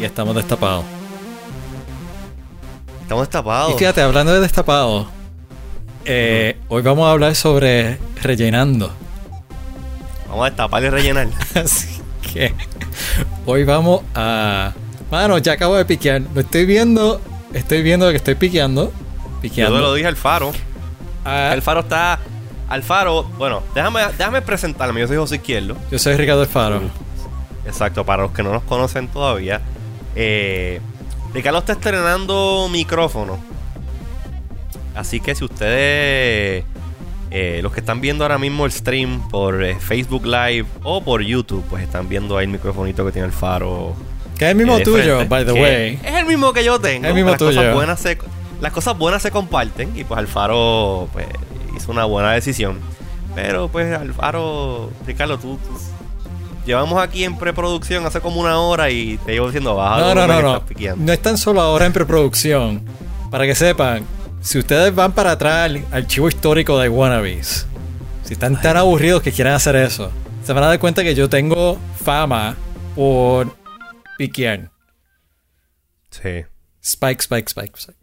y estamos destapados. Estamos destapados. Y fíjate, hablando de destapados, eh, hoy vamos a hablar sobre rellenando. Vamos a destapar y rellenar. Así que hoy vamos a. Mano, ya acabo de piquear. Lo estoy viendo. Estoy viendo que estoy piqueando. Yo Piqueando. te lo dije al faro. Ah, Alfaro está. Alfaro, bueno, déjame, déjame presentarme. Yo soy José Izquierdo. yo soy Ricardo Alfaro. Exacto, para los que no nos conocen todavía. Eh, Ricardo está estrenando micrófono. Así que si ustedes, eh, los que están viendo ahora mismo el stream por eh, Facebook Live o por YouTube, pues están viendo ahí el microfonito que tiene el faro. Que es el mismo eh, tuyo, frente, by the way. Es el mismo que yo tengo. El mismo las tuyo. Cosas buenas se, las cosas buenas se comparten y pues Alfaro pues, hizo una buena decisión. Pero pues Alfaro, Ricardo, tú, tú- llevamos aquí en preproducción hace como una hora y te llevo diciendo baja. No, no, no, no. No están solo ahora en preproducción. Para que sepan, si ustedes van para atrás al archivo histórico de Wannabes, si están tan aburridos que quieran hacer eso, se van a dar cuenta que yo tengo fama por piquear. Sí. Spike, spike, spike, spike.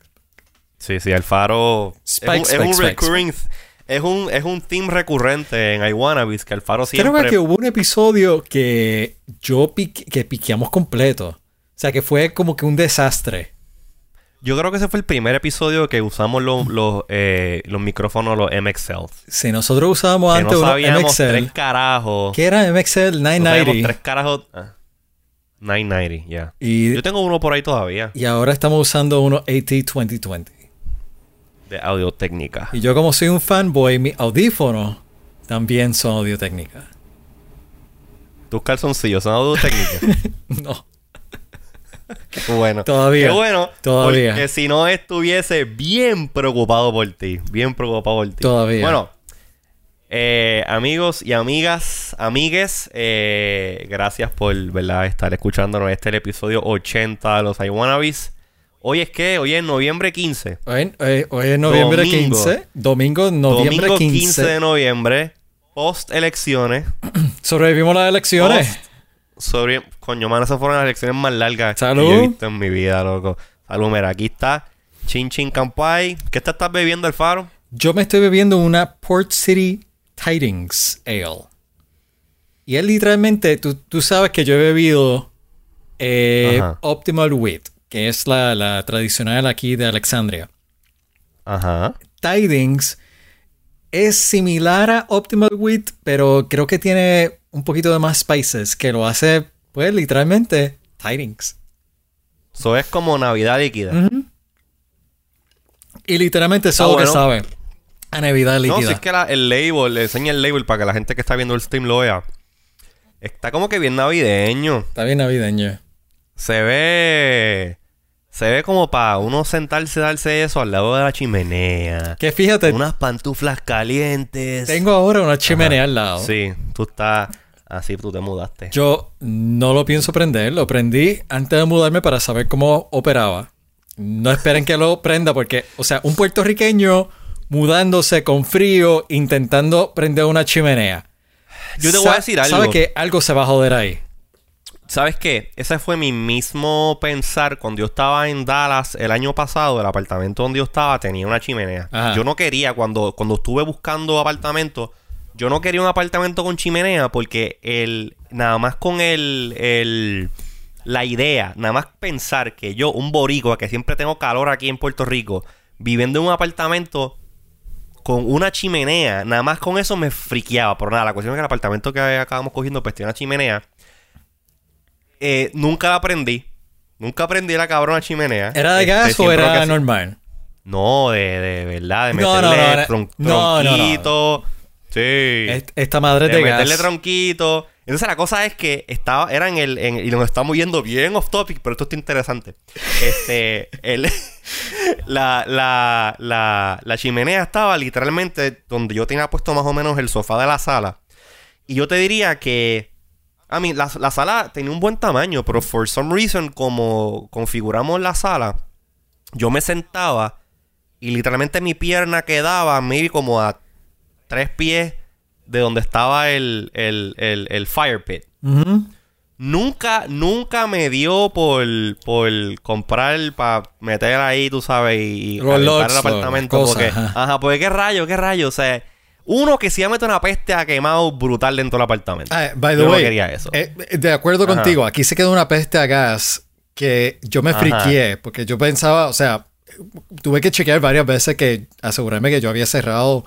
Sí, sí, Alfaro Spike, es un, spike, es un spike, recurring es un es un theme recurrente en iWannabes que Alfaro siempre Creo que hubo un episodio que yo pique- que piqueamos completo. O sea, que fue como que un desastre. Yo creo que ese fue el primer episodio que usamos los, los, eh, los micrófonos, los MXL. Si nosotros usábamos Que antes no unos tres carajos. ¿Qué era MXL No sabíamos 990? tres carajos. ah, 990, ya. Yo tengo uno por ahí todavía. y ahora estamos usando unos AT2020. De audio técnica. Y yo como soy un fanboy, mis audífonos también son audio técnica. Tus calzoncillos son audio técnica. No, Qué bueno. Todavía. Qué bueno. Todavía. Porque si no estuviese bien preocupado por ti. Bien preocupado por ti. Todavía. Bueno. eh, amigos y amigas, amigues, eh, gracias por ¿verdad? estar escuchándonos. Este es el episodio 80 de los iWannabes. Hoy es que, hoy es noviembre 15. hoy, hoy- hoy es noviembre Domingo. 15. Domingo, noviembre Domingo 15. 15 de noviembre. Post elecciones. Sobrevivimos las elecciones. Post- sobre, coño, mano, esas fueron las elecciones más largas Salud. que yo he visto en mi vida, loco. Salud, mira, aquí está. Chin Chin Campai. ¿Qué te estás bebiendo, Alfaro? Yo me estoy bebiendo una Port City Tidings Ale. Y es literalmente, tú, tú sabes que yo he bebido eh. Optimal Wheat, que es la, la tradicional aquí de Alexandria. Ajá. Tidings es similar a Optimal Wheat, pero creo que tiene un poquito de más spices, que lo hace, pues, literalmente Tidings. Eso es como Navidad líquida. Y literalmente eso es lo que sabe. A Navidad No, líquida. si es que la- el label, le enseña el label para que la gente que está viendo el stream lo vea. Está como que bien navideño. Está bien navideño. Se ve. Se ve como para uno sentarse, darse eso al lado de la chimenea. Que fíjate, Unas pantuflas calientes. tengo ahora una chimenea al lado. Sí, tú estás. Así tú te mudaste. Yo no lo pienso prender, lo prendí antes de mudarme para saber cómo operaba. No esperen que lo prenda porque, o sea, un puertorriqueño mudándose con frío, intentando prender una chimenea. Yo te voy a decir algo. Sabe que algo se va a joder ahí. ¿Sabes qué? Ese fue mi mismo pensar cuando yo estaba en Dallas el año pasado. El apartamento donde yo estaba tenía una chimenea. Ajá. Yo no quería, cuando, cuando estuve buscando apartamento, yo no quería un apartamento con chimenea porque el, nada más con el, el, la idea, nada más pensar que yo, un boricua, que siempre tengo calor aquí en Puerto Rico, viviendo en un apartamento con una chimenea, nada más con eso me friqueaba. Pero nada, la cuestión es que el apartamento que acabamos cogiendo pues tiene una chimenea. Eh, nunca la aprendí. Nunca aprendí la cabrona chimenea. ¿Era de Este, gas o era normal? No, de, de verdad, de meterle tron- tronquito. Sí. Est- Esta madre de de meterle gas. tronquito. Entonces la cosa es que estaba, era en el, en- y nos estamos yendo bien off topic, pero esto está interesante. Este, el, la, la, la, la chimenea estaba literalmente donde yo tenía puesto más o menos el sofá de la sala. Y yo te diría que, a mí, la, la sala tenía un buen tamaño, pero for some reason, como configuramos la sala, yo me sentaba y literalmente mi pierna quedaba maybe como a tres pies de donde estaba el, el, el, el fire pit. Nunca, nunca me dio por, por comprar para meter ahí, tú sabes, y Los calentar el apartamento. porque, ajá. ajá. porque qué rayo, qué rayo. O sea, uno que sí ha metido una peste a quemado brutal dentro del apartamento. Ah, by the Yo no quería eso. eh, de acuerdo Ajá. contigo, aquí se quedó una peste a gas que yo me Ajá. friqué porque yo pensaba, o sea, tuve que chequear varias veces que asegurarme que yo había cerrado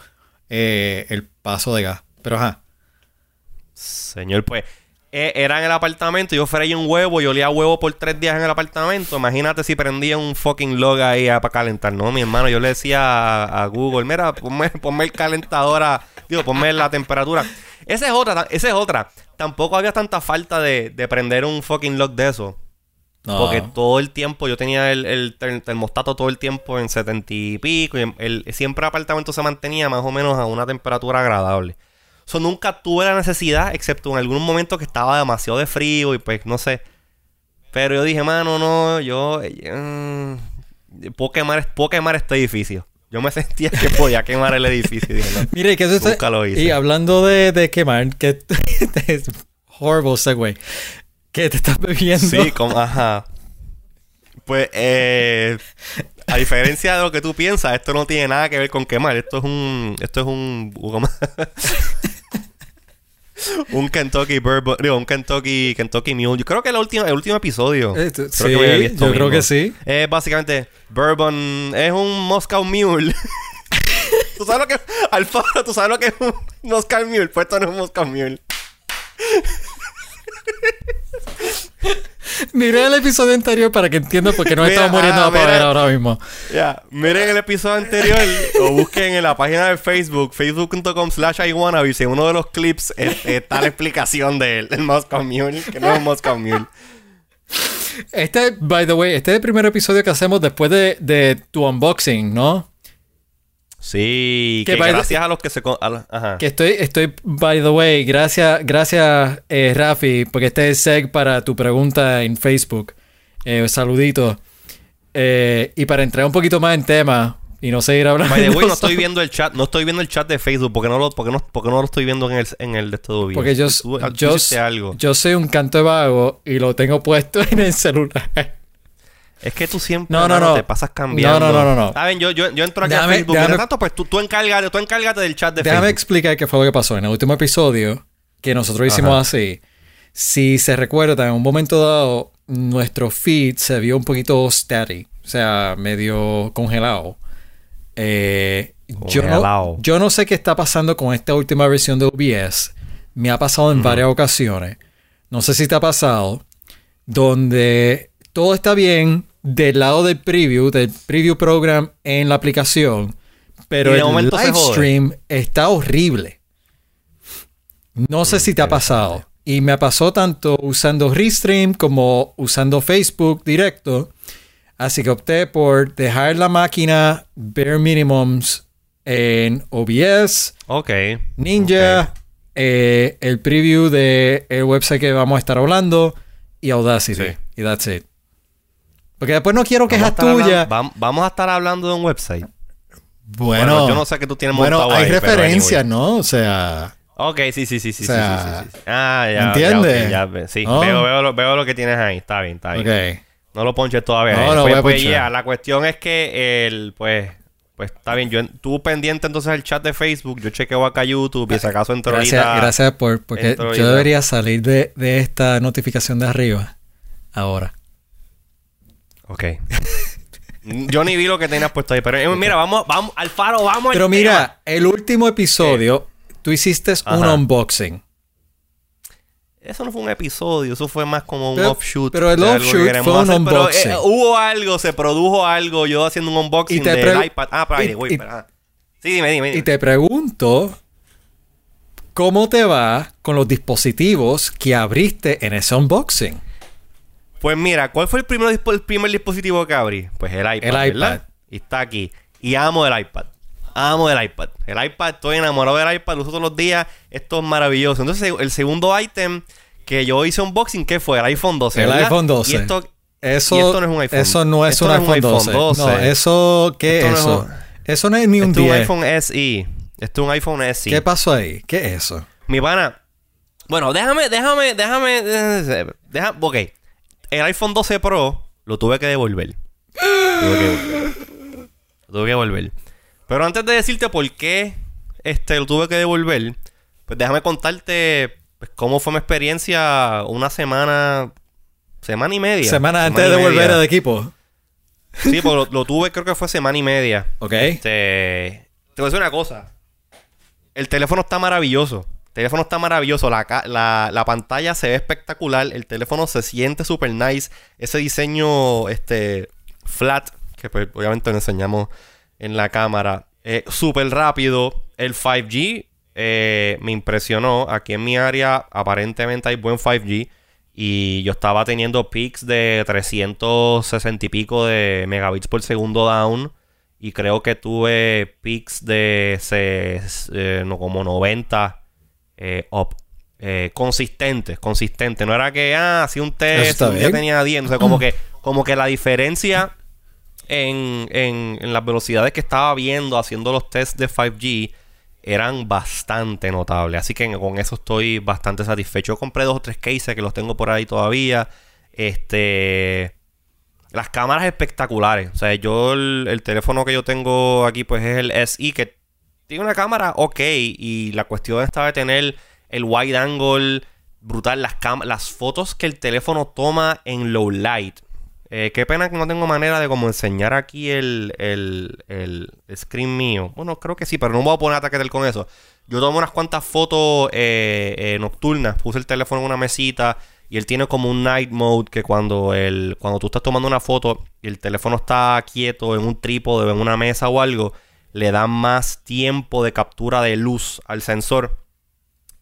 eh, el paso de gas. Pero ajá. Señor, pues, eh, era en el apartamento, yo freí un huevo y olía huevo por tres días en el apartamento. Imagínate si prendía un fucking log ahí para calentar. No, mi hermano, yo le decía a, a Google, mira, ponme, ponme el calentador a- digo, ponme la temperatura. Esa es otra, esa es otra. Tampoco había tanta falta de, de prender un fucking log de eso. No. Porque todo el tiempo yo tenía el, el ter- termostato todo el tiempo en 70 y pico. Y el, siempre el apartamento se mantenía más o menos a una temperatura agradable. So, nunca tuve la necesidad, excepto en algún momento que estaba demasiado de frío y pues no sé. Pero yo dije, mano, no, yo. eh, puedo, quemar, puedo quemar este edificio. Yo me sentía que podía quemar el edificio. dije, no. Mire, que eso está- Nunca lo hice. Y hablando de, de quemar, que es horrible segue. Que te estás bebiendo. Sí, como, ajá. Pues, eh, a diferencia de lo que tú piensas, esto no tiene nada que ver con quemar. Esto es un, esto es un. un Kentucky Bourbon, digo, un Kentucky, Kentucky Mule. Yo creo que el último, el último episodio. Eh, creo sí, que me yo creo que sí. Es básicamente Bourbon, es un Moscow Mule. ¿Tú sabes lo que Alfaro, tú sabes lo que es un Moscow Mule? Pues esto no es un Moscow Mule. Miré el episodio anterior para que entiendas por qué Mira, estamos muriendo ah, a ver mira. ahora mismo. Ya, miren el episodio anterior o busquen en la página de Facebook, facebook.com slash iWannabes, en uno de los clips está la explicación del, del Moscow Mule, que no es Moscow Mule. Este, by the way, este es el primer episodio que hacemos después de, de tu unboxing, ¿no? Sí, Que gracias a los que se... con- ajá. Que estoy, estoy, by the way, gracias, gracias, eh, Rafi, porque este es seg para tu pregunta en Facebook. Eh, saludito. Eh, y para entrar un poquito más en tema y no seguir hablando. By the way, no estoy viendo el chat, no estoy viendo el chat de Facebook porque no lo, porque no, porque no lo estoy viendo en el, en el de todo bien. Porque yo, Tú- tú yo, algo. yo soy un canto de vago y lo tengo puesto en el celular. Es que tú siempre No, no, mano, no. te pasas cambiando. No, no, no, no, no. Saben, yo, yo, yo entro aquí Déjame- a Facebook. déjame- tanto, pues tú, tú encárgate, tú encárgate del chat de Déjame Facebook. explicar qué fue lo que pasó en el último episodio que nosotros hicimos Ajá. así. Si se recuerda, en un momento dado, nuestro feed se vio un poquito static, o sea, medio congelado. Eh, yo, no, Congelado. yo no sé qué está pasando con esta última versión de OBS. Me ha pasado en varias ocasiones. No sé si te ha pasado. Donde todo está bien del lado del preview, del preview program en la aplicación. Pero de el live stream está horrible. No sé si te ha pasado. Y me pasó tanto usando Restream como usando Facebook directo. Así que opté por dejar la máquina bare minimums en OBS, Ok. Ninja, eh, el preview del website que vamos a estar hablando y Audacity. Sí. Y that's it. Porque después no quiero a quejas tuyas. vam- Vamos a estar hablando de un website. Bueno, yo no sé qué tú tienes bueno, montado hay ahí, pero referencias, anyway. ¿no? O sea, Ok, sí, sí, sí, sí, O sea, sí, sí, sí, sí. Ah, ya. ¿entiendes? ya, ya, sí, veo, veo, lo, veo lo que tienes ahí. Está bien, está bien. ok. No lo ponches todavía. No, eh. no pues, voy a pues, yeah, la cuestión es que el, pues, pues está bien. Yo tú pendiente entonces el chat de Facebook. Yo chequeo acá YouTube y si acaso entro Gracias, ahorita. gracias por. Porque yo debería salir de, de esta notificación de arriba. Ahora. Ok. yo ni vi lo que tenías puesto ahí. Pero eh, mira, vamos, vamos, Alfaro, vamos. al Pero tema. mira, el último episodio, tú hiciste un unboxing. Eso no fue un episodio, eso fue más como un Pero- offshoot. pero el offshoot fue un hacer, pero, unboxing. eh, hubo algo, se produjo algo, yo haciendo un unboxing Y del iPad. Ah, pero y- ahí, güey, y- pero, ah. Sí, dime, dime. Y dime. te pregunto, ¿cómo te va con los dispositivos que abriste en ese unboxing? Pues mira, ¿cuál fue el primer, el primer dispositivo que abrí? Pues el iPad. El iPad. ¿verdad? Y está aquí. Y amo el iPad. Amo el iPad. El iPad, estoy enamorado del iPad, lo uso todos los días. Esto es maravilloso. Entonces, el segundo ítem que yo hice unboxing, ¿qué fue? El iPhone 12. El ¿verdad? iPhone 12. Y esto, Eso, Y esto no es un iPhone. Eso no es Esto un no iPhone, iPhone 12. 12. No, eso, ¿qué Esto es no es eso? un- Eso no es ni un esto es un 10. iPhone SE. Esto es un iPhone SE. ¿Qué pasó ahí? ¿Qué es eso? Mi pana, Bueno, déjame, déjame, déjame. Déjame. Ok. El iPhone 12 Pro lo tuve que devolver. tuve que devolver. Lo tuve que devolver. Pero antes de decirte por qué este, lo tuve que devolver, pues déjame contarte pues, cómo fue mi experiencia una semana. Semana y media. Semana antes de devolver el equipo. Sí, pues lo, tuve, creo que fue semana y media. Ok. Este, te voy a decir una cosa. El teléfono está maravilloso. El teléfono está maravilloso. La, la, pantalla se ve espectacular. El teléfono se siente super nice. Ese diseño este, flat, que pues, obviamente lo enseñamos en la cámara. Eh, súper rápido. El 5G eh, me impresionó. Aquí en mi área aparentemente hay buen 5G. Y yo estaba teniendo peaks de 360 y pico de megabits por segundo down. Y creo que tuve peaks de eh, como 90 eh, up. Eh, consistentes, consistentes. No era que, ah, hacía un test ya tenía 10. O sea, como que, como que la diferencia en, en, en las velocidades que estaba viendo haciendo los tests de 5G eran bastante notables. Así que con eso estoy bastante satisfecho. compré dos o tres cases que los tengo por ahí todavía. Este. Las cámaras espectaculares. O sea, yo el, teléfono que yo tengo aquí, pues es el SI, que tiene una cámara ok. Y la cuestión está de tener el wide angle brutal. Las, fotos que el teléfono toma en low light eh, qué pena que no tengo manera de como enseñar aquí el, el, el, screen mío. Bueno, creo que sí, pero no voy a poner ataque con eso. Yo tomo unas cuantas fotos eh, eh, nocturnas. Puse el teléfono en una mesita y él tiene como un night mode que cuando, el, cuando tú estás tomando una foto y el teléfono está quieto en un trípode en una mesa o algo, le da más tiempo de captura de luz al sensor.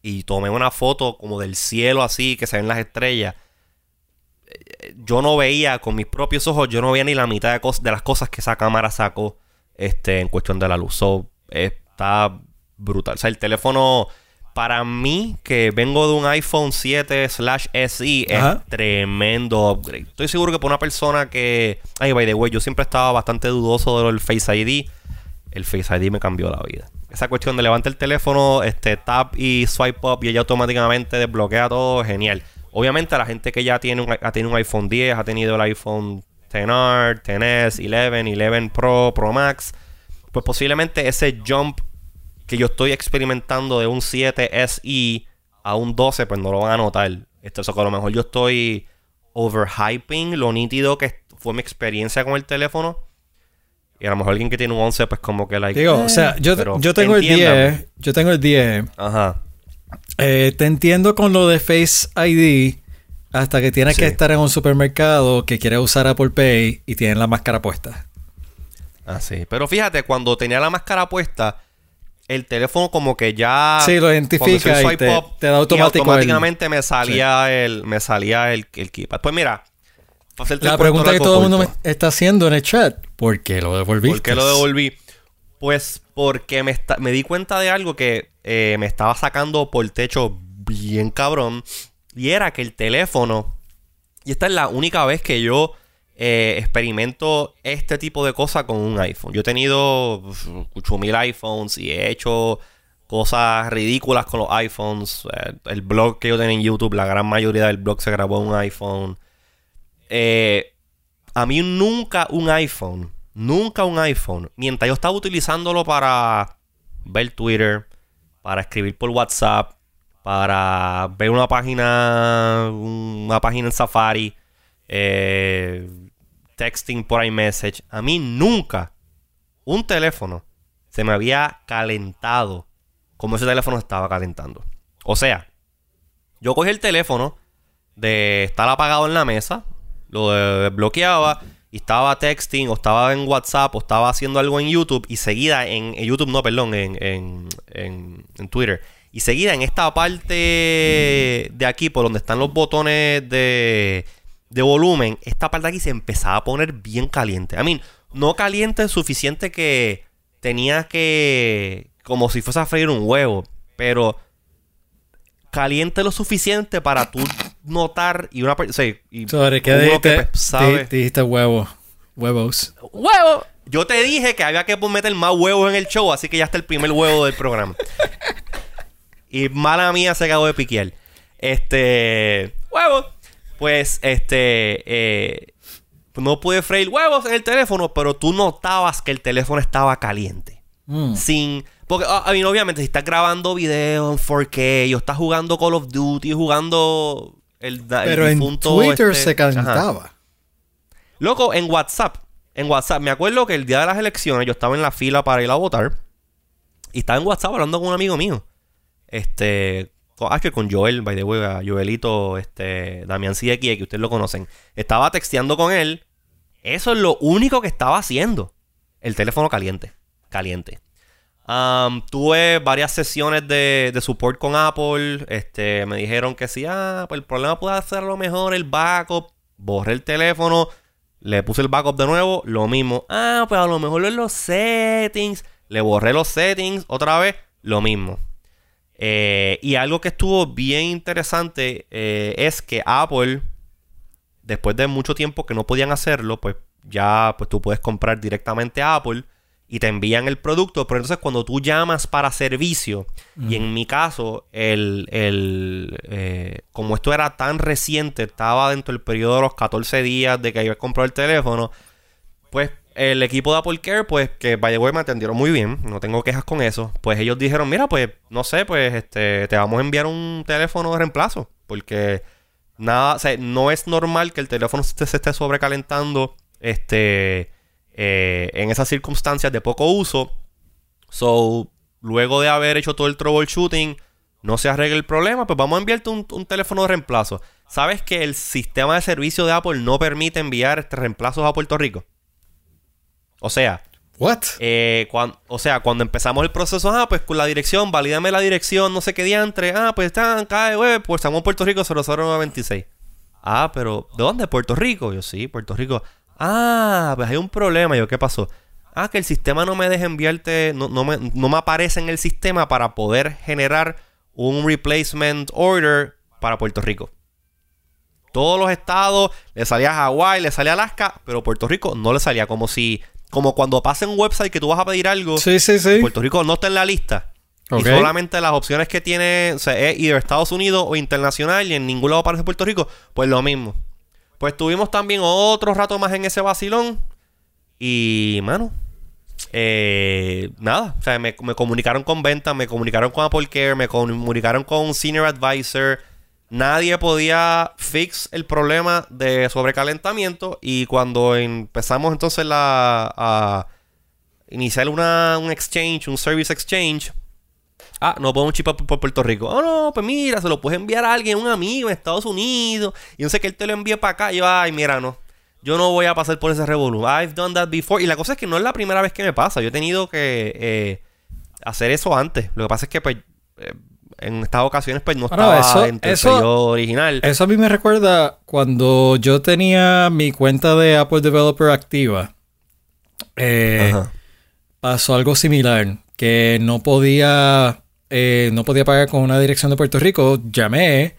Y tomé una foto como del cielo así, que se ven las estrellas yo no veía con mis propios ojos, yo no veía ni la mitad de, de las cosas que esa cámara sacó este, en cuestión de la luz. está brutal. O sea, el teléfono, para mí, que vengo de un iPhone 7 slash SE, es tremendo upgrade. Estoy seguro que para una persona que... Ay, by the way, yo siempre estaba bastante dudoso del Face ID. El Face ID me cambió la vida. Esa cuestión de levantar el teléfono, este, tap y swipe up y ella automáticamente desbloquea todo, genial. Obviamente la gente que ya tiene un, ha tenido un iPhone 10, ha tenido el iPhone XR, XS, 11, 11 Pro, Pro Max, pues posiblemente ese jump que yo estoy experimentando de un 7 SI a un 12, pues no lo van a notar. Esto, es que a lo mejor yo estoy overhyping lo nítido que fue mi experiencia con el teléfono. Y a lo mejor alguien que tiene un 11, pues como que like. Digo, o sea, yo, yo tengo el 10. Yo tengo el 10. Ajá. Eh, te entiendo con lo de Face ID hasta que tienes que estar en un supermercado que quiere usar Apple Pay y tienen la máscara puesta. Ah, sí. Pero fíjate, cuando tenía la máscara puesta, el teléfono como que ya... Sí, lo identifica y te, da automáticamente me salía el me salía el, el keypad. Pues mira... La pregunta que todo el mundo me está haciendo en el chat, ¿por qué lo devolviste? ¿Por qué lo devolví? Pues porque me, di cuenta de algo que eh, me estaba sacando por el techo bien cabrón. Y era que el teléfono, y esta es la única vez que yo eh, experimento este tipo de cosas con un iPhone. Yo he tenido 8000 iPhones y he hecho cosas ridículas con los iPhones. Eh, el blog que yo tengo en YouTube, la gran mayoría del blog se grabó en un iPhone. A mí nunca un iPhone nunca un iPhone, mientras yo estaba utilizándolo para ver Twitter, para escribir por WhatsApp, para ver una página, una página en Safari, eh, texting por iMessage, a mí nunca un teléfono se me había calentado como ese teléfono estaba calentando. O sea, yo cogí el teléfono de estar apagado en la mesa, lo desbloqueaba y estaba texting o estaba en WhatsApp o estaba haciendo algo en YouTube y seguida en, YouTube, no, perdón, en, en, en, Twitter. Y seguida en esta parte de aquí, por donde están los botones de, de volumen, esta parte de aquí se empezaba a poner bien caliente. A mí, no caliente suficiente que tenía que, como si fuese a freír un huevo, pero caliente lo suficiente para tú notar y una persona. y Sobre qué dijiste, pues, dijiste huevo. Huevos. ¡Huevo! Yo te dije que había que meter más huevos en el show, así que ya está el primer huevo del programa. y mala mía se acabó de piquear. Este. Huevos. Pues, este. eh, no pude freír huevos en el teléfono, pero tú notabas que el teléfono estaba caliente. Mm. Sin. Porque, ah, I mean, obviamente, si estás grabando video en 4K, o estás jugando Call of Duty, jugando el, el Pero en Twitter este- se Ajá. calentaba. Loco, en WhatsApp. En WhatsApp. Me acuerdo que el día de las elecciones yo estaba en la fila para ir a votar. Y estaba en WhatsApp hablando con un amigo mío. Este. Con, ah, que con Joel, by the way, a Joelito, este. Damián CX, que ustedes lo conocen. Estaba texteando con él. Eso es lo único que estaba haciendo. El teléfono caliente. Caliente. Tuve varias sesiones de, de support con Apple. Este, me dijeron que sí, ah, pues el problema puede ser a lo mejor el backup. Borré el teléfono, le puse el backup de nuevo, lo mismo. Ah, pues a lo mejor en los settings. Le borré los settings otra vez, lo mismo. Eh, y algo que estuvo bien interesante eh, es que Apple, después de mucho tiempo que no podían hacerlo, pues ya pues tú puedes comprar directamente a Apple y te envían el producto. Pero entonces cuando tú llamas para servicio, y en mi caso, el, el, eh, como esto era tan reciente, estaba dentro del periodo de los 14 días de que había comprado el teléfono, pues el equipo de Apple Care, pues que by the way me atendieron muy bien, no tengo quejas con eso. Pues ellos dijeron, mira, pues no sé, pues este te vamos a enviar un teléfono de reemplazo, porque nada, o sea, no es normal que el teléfono se, se esté sobrecalentando este eh, en esas circunstancias de poco uso. So, luego de haber hecho todo el troubleshooting, no se arregla el problema, pues vamos a enviarte un, un teléfono de reemplazo. ¿Sabes que el sistema de servicio de Apple no permite enviar reemplazos a Puerto Rico? O sea, What? eh, cuan- o sea, cuando empezamos el proceso, ah, pues con la dirección, valídame la dirección, no sé qué diantre, ah, pues están de web, pues estamos en Puerto Rico 00926. Ah, pero ¿de dónde? ¿Puerto Rico? Yo sí, Puerto Rico. Ah, pues hay un problema. Yo, ¿qué pasó? Ah, que el sistema no me deja enviarte, no, no me, no me aparece en el sistema para poder generar un replacement order para Puerto Rico. Todos los estados le salía a Hawái, le salía a Alaska, pero Puerto Rico no le salía. Como si, como cuando pasa en un website que tú vas a pedir algo, Sí, sí, sí. Puerto Rico no está en la lista. Y solamente las opciones que tiene o sea, es either Estados Unidos o internacional y en ningún lado aparece Puerto Rico, pues lo mismo. Pues tuvimos también otro rato más en ese vacilón. Y, mano, eh, nada. O sea, me, me comunicaron con ventas, me comunicaron con Apple Care, me comunicaron con Senior Advisor. Nadie podía fix el problema de sobrecalentamiento. Y cuando empezamos entonces la, a iniciar una, un exchange, un service exchange, Ah, no podemos chipar por, por Puerto Rico. Oh, no, pues mira, se lo puedes enviar a alguien, un amigo en Estados Unidos. Y no sé que él te lo envíe para acá. Y yo, ay, mira, no. Yo no voy a pasar por ese revolú. I've done that before. Y la cosa es que no es la primera vez que me pasa. Yo he tenido que eh, hacer eso antes. Lo que pasa es que, pues, eh, en estas ocasiones, pues, no Bueno, estaba eso- en el eso- original. Eso a mí me recuerda cuando yo tenía mi cuenta de Apple Developer activa. Eh, Ajá. pasó algo similar. Que no podía. Eh, no podía pagar con una dirección de Puerto Rico. Llamé.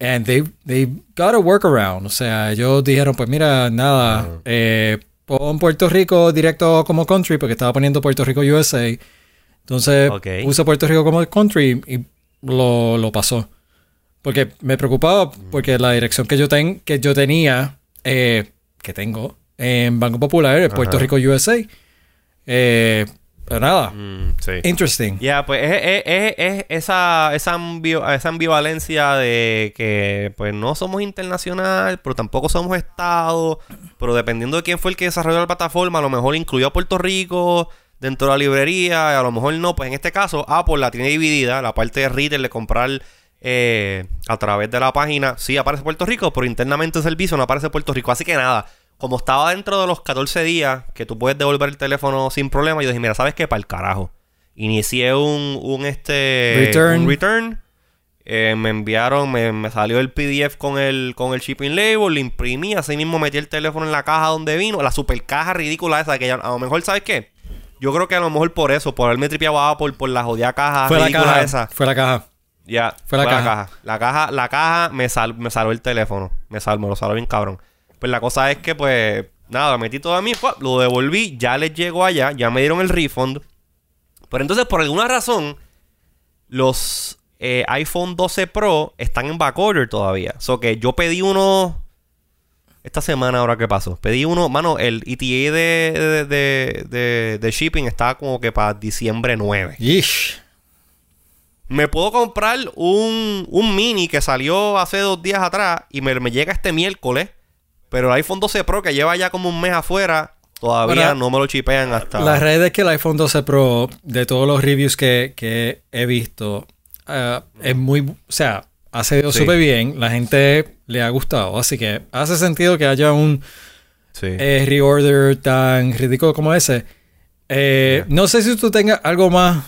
And they, they got a workaround. O sea, ellos dijeron, pues mira, nada. eh, pon Puerto Rico directo como country. Porque estaba poniendo Puerto Rico USA. Entonces Ok. puse Puerto Rico como country y lo, lo pasó. Porque me preocupaba porque la dirección que yo, ten, que yo tenía, eh, que tengo en Banco Popular, es Puerto. Rico USA. Eh, pero nada, Mm, sí. interesting. Ya, pues es, es- es- es esa, esa, ambi- esa ambivalencia de que pues no somos internacional, pero tampoco somos Estado, pero dependiendo de quién fue el que desarrolló la plataforma, a lo mejor incluyó a Puerto Rico dentro de la librería, y a lo mejor no, pues en este caso Apple la tiene dividida, la parte de retail de comprar eh, a través de la página, sí aparece Puerto Rico, pero internamente el servicio no aparece Puerto Rico, así que nada. Como estaba dentro de los 14 días que tú puedes devolver el teléfono sin problema, yo dije, mira, ¿sabes qué? Para el carajo. Inicié un, un este Return. un return. Eh, me enviaron, me, me salió el PDF con el, con el shipping label, lo imprimí, así mismo metí el teléfono en la caja donde vino, la super caja ridícula esa que ya- a lo mejor, ¿sabes qué? Yo creo que a lo mejor por eso, por haberme tripeado a Apple, por la jodida caja fue la ridícula caja. esa. Fue la caja. Ya, Fue la caja. La caja, la caja me, sal, me salvó el teléfono. Me salvó, me lo salvó bien cabrón. Pues la cosa es que, pues, nada, metí todo a mí, lo devolví, ya les llegó allá, ya me dieron el refund. Pero entonces, por alguna razón, los eh, iPhone 12 Pro están en backorder todavía. So que yo pedí uno esta semana ahora que pasó. Pedí uno, mano, el ETA de, de, de, de shipping estaba como que para diciembre 9. Yeesh. Me puedo comprar un, un mini que salió hace dos días atrás y me, me llega este miércoles. Pero el iPhone 12 Pro que lleva ya como un mes afuera, todavía no me lo chipean hasta... La realidad es que el iPhone 12 Pro, de todos los reviews que, que he visto, eh, es muy. O sea, ha salido Sí. súper bien. La gente le ha gustado. Así que hace sentido que haya un Sí. eh, reorder tan ridículo como ese. Eh, No sé si tú tengas algo más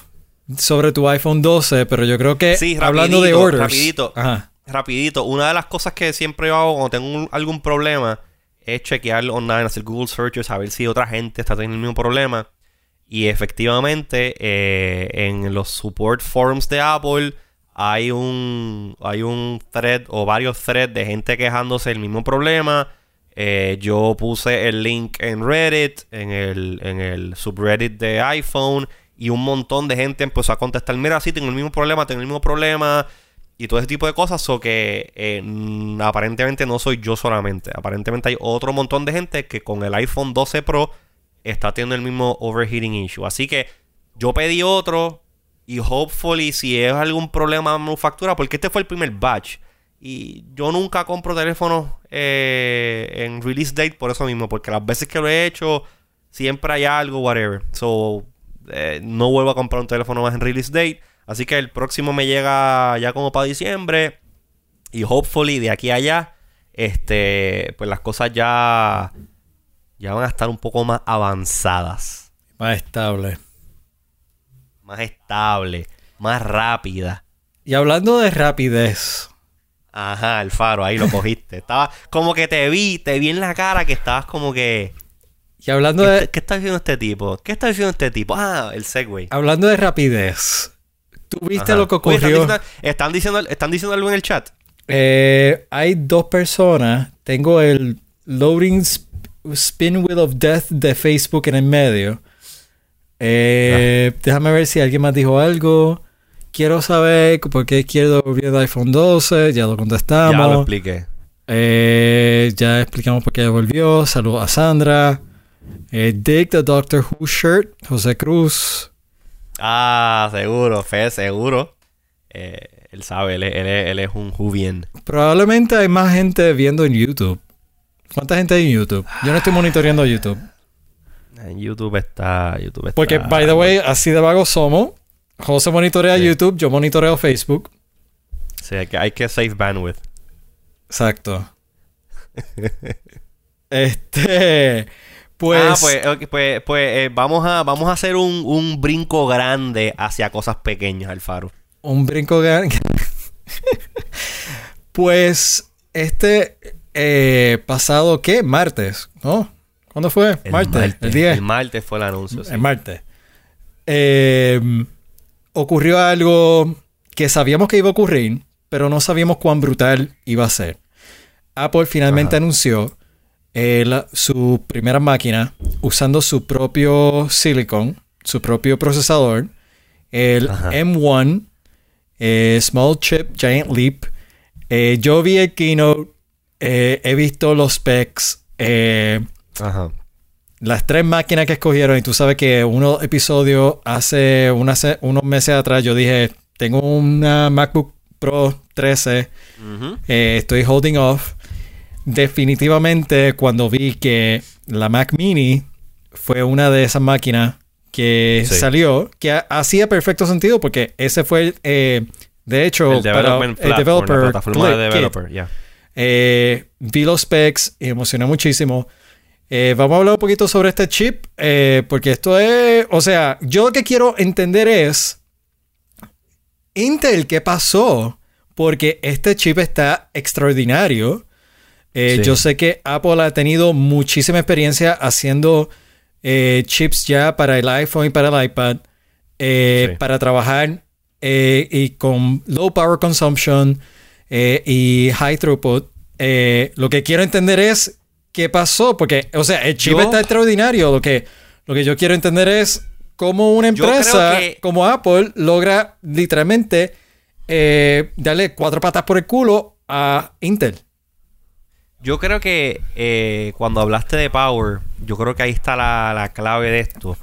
sobre tu iPhone 12, pero yo creo que Sí, hablando de orders. rapidito. Ajá. Rapidito, una de las cosas que siempre hago cuando tengo algún problema es chequear online, hacer Google searches, a ver si otra gente está teniendo el mismo problema. Y efectivamente, eh, en los support forums de Apple hay un, hay un thread o varios threads de gente quejándose del mismo problema. Eh, yo puse el link en Reddit, en el, en el subreddit de iPhone, y un montón de gente empezó a contestar, mira, sí, tengo el mismo problema, tengo el mismo problema, y todo ese tipo de cosas, o que eh, aparentemente no soy yo solamente, aparentemente hay otro montón de gente que con el iPhone 12 Pro está teniendo el mismo overheating issue. Así que yo pedí otro, y hopefully si es algún problema de manufactura, porque este fue el primer batch. Y yo nunca compro teléfonos eh, en release date por eso mismo, porque las veces que lo he hecho, siempre hay algo, whatever. So, eh, no vuelvo a comprar un teléfono más en release date. Así que el próximo me llega ya como para diciembre. Y hopefully de aquí a allá, este, pues las cosas ya, ya van a estar un poco más avanzadas, Más estable. más estables, más rápidas. Y hablando de rapidez. Ajá, el faro, ahí lo cogiste. Estaba como que te vi, te vi en la cara que estabas como que. Y hablando ¿Qué, de, qué está diciendo este tipo? ¿Qué está diciendo este tipo? Ah, el Segway. hablando de rapidez. ¿Tú viste Ajá. lo que Oye, ocurrió? ¿están, diciendo, están, diciendo, están diciendo algo en el chat. Eh, hay dos personas. Tengo el Loading Sp- Spin Wheel of Death de Facebook en el medio. Eh, Ah. Déjame ver si alguien más dijo algo. Quiero saber por qué quiero de iPhone 12. Ya lo Ya lo contestamos. expliqué. Eh, ya explicamos por qué volvió. Saludos a Sandra. Eh, Dick the Doctor Who shirt. José Cruz. Ah, seguro, Fe, seguro. Eh, él sabe, él, es- él él es un Juvian. Probablemente hay más gente viendo en YouTube. ¿Cuánta gente hay en YouTube? Yo no estoy monitoreando YouTube. En YouTube está. YouTube está Porque, by the way, así de vagos somos. José monitorea Sí. YouTube, yo monitoreo Facebook. Sí, hay que, hay que save bandwidth. Exacto. este. Pues. ah, pues, pues, pues eh, vamos, a, vamos a hacer un, un brinco grande hacia cosas pequeñas, Alfaro. Un brinco gan- Pues. Este. eh, pasado, ¿qué? Martes, ¿no? ¿Cuándo fue? martes, El 10. El martes fue el anuncio. sí. El martes. Eh, ocurrió algo que sabíamos que iba a ocurrir, pero no sabíamos cuán brutal iba a ser. Apple finalmente Ajá. anunció eh, la- su primera máquina usando su propio silicon, su propio procesador, el Ajá. M1 eh, Small Chip Giant Leap. Eh, yo vi el keynote, eh, he visto los specs. eh, Ajá. las tres máquinas que escogieron, y tú sabes que uno episodio hace unas- unos meses atrás yo dije, tengo una MacBook Pro 13, Ujú. eh, estoy holding off. Definitivamente cuando vi que la Mac Mini fue una de esas máquinas que Sí. salió, que ha- hacía perfecto sentido porque ese fue, eh, de hecho, El para el developer la plataforma de developer, ya. Eh, vi los specs y emocioné muchísimo. Eh, vamos a hablar un poquito sobre este chip, eh, porque esto es, o sea, yo lo que quiero entender es, Intel, ¿qué pasó? Porque este chip está extraordinario. Eh, Sí. Yo sé que Apple ha tenido muchísima experiencia haciendo eh, chips ya para el iPhone y para el iPad, eh, Sí. para trabajar y con low power consumption y high throughput. Lo que quiero entender es qué pasó, porque, o sea, el chip Yo- está extraordinario. Lo que, lo que yo quiero entender es cómo una empresa que- como Apple logra literalmente darle cuatro patas por el culo a Intel. Yo creo que eh, cuando hablaste de Power, yo creo que ahí está la, la clave de esto.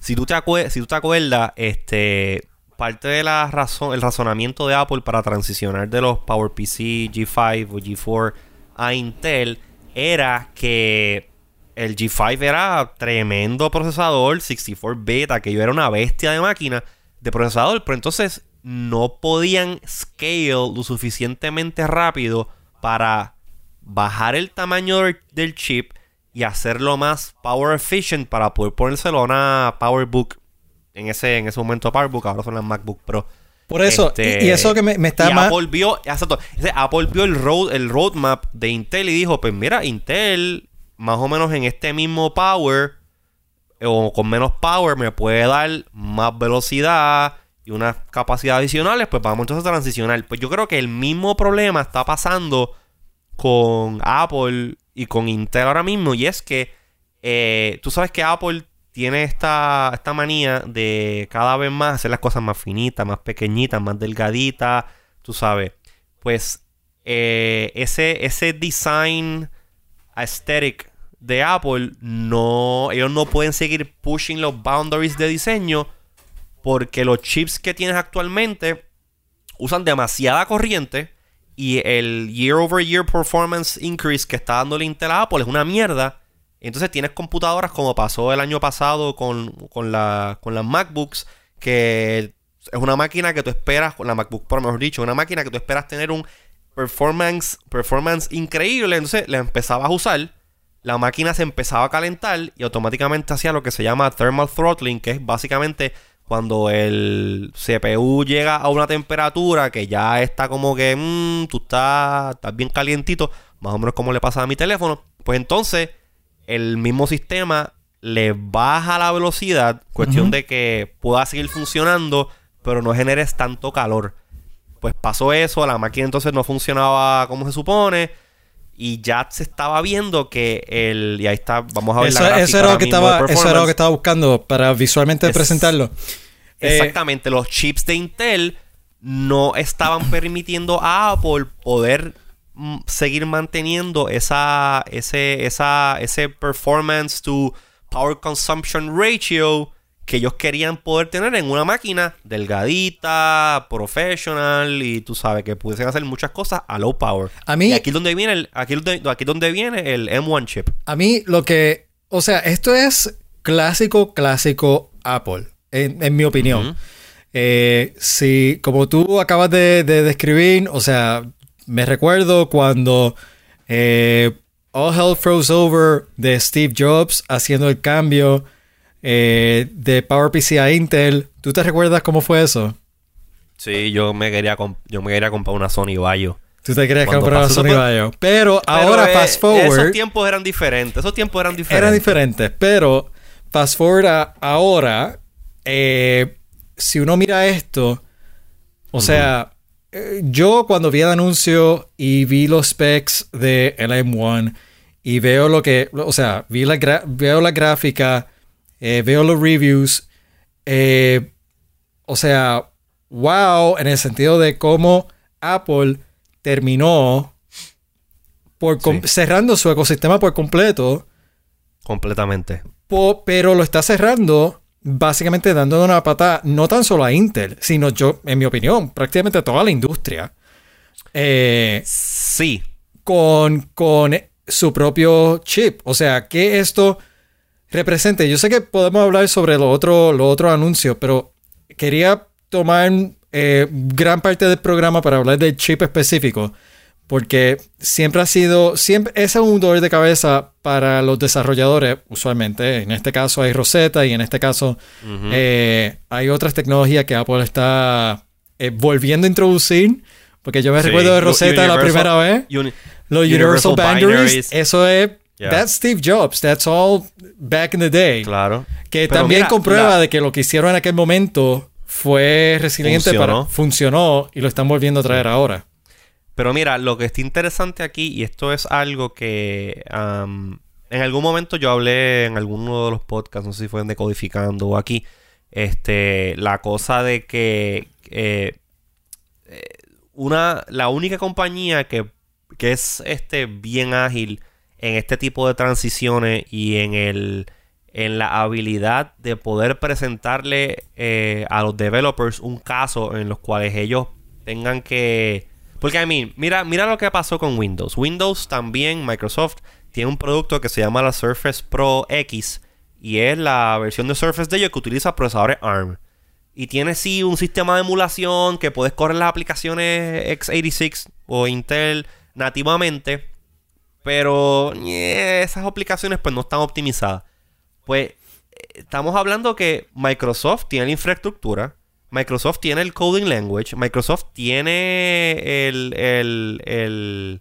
Si tú te, acuerdas, este, parte de el razonamiento de Apple para transicionar de los PowerPC G5 o G4 a Intel era que el G5 era tremendo procesador, 64 bit, aquello era una bestia de máquina de procesador, pero entonces no podían scale lo suficientemente rápido para bajar el tamaño del- chip y hacerlo más power efficient para poder ponérselo a una PowerBook. En ese, en ese momento PowerBook, ahora son las MacBook Pro. Por eso, Este, y, y eso que me, me está y más... Apple vio, exacto, ese Apple vio el, road, el roadmap de Intel y dijo, pues mira, Intel, más o menos en este mismo power, o con menos power, me puede dar más velocidad y unas capacidades adicionales, pues vamos entonces a transicionar. Pues yo creo que el mismo problema está pasando con Apple y con Intel ahora mismo, y es que eh, tú sabes que Apple tiene esta, esta manía de cada vez más hacer las cosas más finitas, más pequeñitas, más delgaditas, tú sabes. Pues eh, ese, ese design aesthetic de Apple, no, ellos no pueden seguir pushing los boundaries de diseño porque los chips que tienes actualmente usan demasiada corriente y el year over year performance increase que está dando el Intel a Apple es una mierda. Entonces tienes computadoras como pasó el año pasado con, con, la- con las MacBooks, que es una máquina que tú esperas, con la MacBook Pro mejor dicho, una máquina que tú esperas tener un performance, performance increíble. Entonces la empezabas a usar, la máquina se empezaba a calentar y automáticamente hacía lo que se llama thermal throttling, que es básicamente cuando el CPU llega a una temperatura que ya está como que mm, tú estás, estás bien calientito, más o menos como le pasa a mi teléfono, pues entonces el mismo sistema le baja la velocidad, cuestión de que pueda seguir funcionando, pero no generes tanto calor. Pues pasó eso, la máquina entonces no funcionaba como se supone. Y ya se estaba viendo que el. Y ahí está, vamos a ver Eso, la eso era lo que estaba, eso era lo que estaba buscando para visualmente Es- presentarlo. Eh, Exactamente, los chips de Intel no estaban permitiendo a Apple poder mm, seguir manteniendo esa, ese, esa, ese performance to power consumption ratio que ellos querían poder tener en una máquina delgadita, professional y tú sabes que pudiesen hacer muchas cosas a low power. A mí- y aquí es donde viene el, aquí, aquí donde viene el M1 chip. A mí lo que, o sea, esto es clásico, clásico Apple, en, en mi opinión. Eh, si, como tú acabas de, de describir, o sea, me recuerdo cuando eh, All Hell Froze Over de Steve Jobs haciendo el cambio eh, de PowerPC a Intel. ¿Tú te recuerdas cómo fue eso? Sí, yo me quería yo me quería comprar una Sony Vaio. Tú te creías que Cuando comprar pasó Sony Vaio. Pero, Pero, ahora eh, fast forward. Esos tiempos eran diferentes. Esos tiempos eran diferentes. Eran diferentes, pero fast forward a ahora, eh, si uno mira esto, o sea, eh, yo cuando vi el anuncio y vi los specs de el M1 y veo lo que, o sea, vi la veo la gráfica, eh, veo los reviews, eh, o sea, wow, en el sentido de cómo Apple terminó por Sí. cerrando su ecosistema por completo, Completamente. po- pero lo está cerrando básicamente dando una patada no tan solo a Intel, sino yo, en mi opinión, prácticamente a toda la industria. Eh, Sí. con, con su propio chip. O sea, que esto represente. Yo sé que podemos hablar sobre lo otro, lo otro anuncio, pero quería tomar eh, gran parte del programa para hablar del chip específico. Porque siempre ha sido, siempre, ese es un dolor de cabeza para los desarrolladores, usualmente. En este caso hay Rosetta y en este caso eh, hay otras tecnologías que Apple está eh, volviendo a introducir. Porque yo me Sí. recuerdo de Rosetta la primera vez. Uni- Los Universal, Universal Boundaries, Binaries. eso es. Yeah. That's Steve Jobs. That's all back in the day. Claro. Que Pero también mira, comprueba la- de que lo que hicieron en aquel momento fue resiliente Funcionó. para. Funcionó y lo están volviendo a traer ahora. Pero mira, lo que está interesante aquí, y esto es algo que am, en algún momento yo hablé en alguno de los podcasts, no sé si fue en Decodificando o aquí, este, la cosa de que eh, una, la única compañía que, que es este, bien ágil en este tipo de transiciones y en el en la habilidad de poder presentarle eh, a los developers un caso en los cuales ellos tengan que porque a mí mira mira lo que pasó con Windows. Windows también Microsoft tiene un producto que se llama la Surface Pro X y es la versión de Surface de ellos que utiliza procesadores ARM y tiene sí un sistema de emulación que puedes correr las aplicaciones x86 o Intel nativamente pero esas aplicaciones pues no están optimizadas pues estamos hablando que Microsoft tiene la infraestructura, Microsoft tiene el coding language, Microsoft tiene el,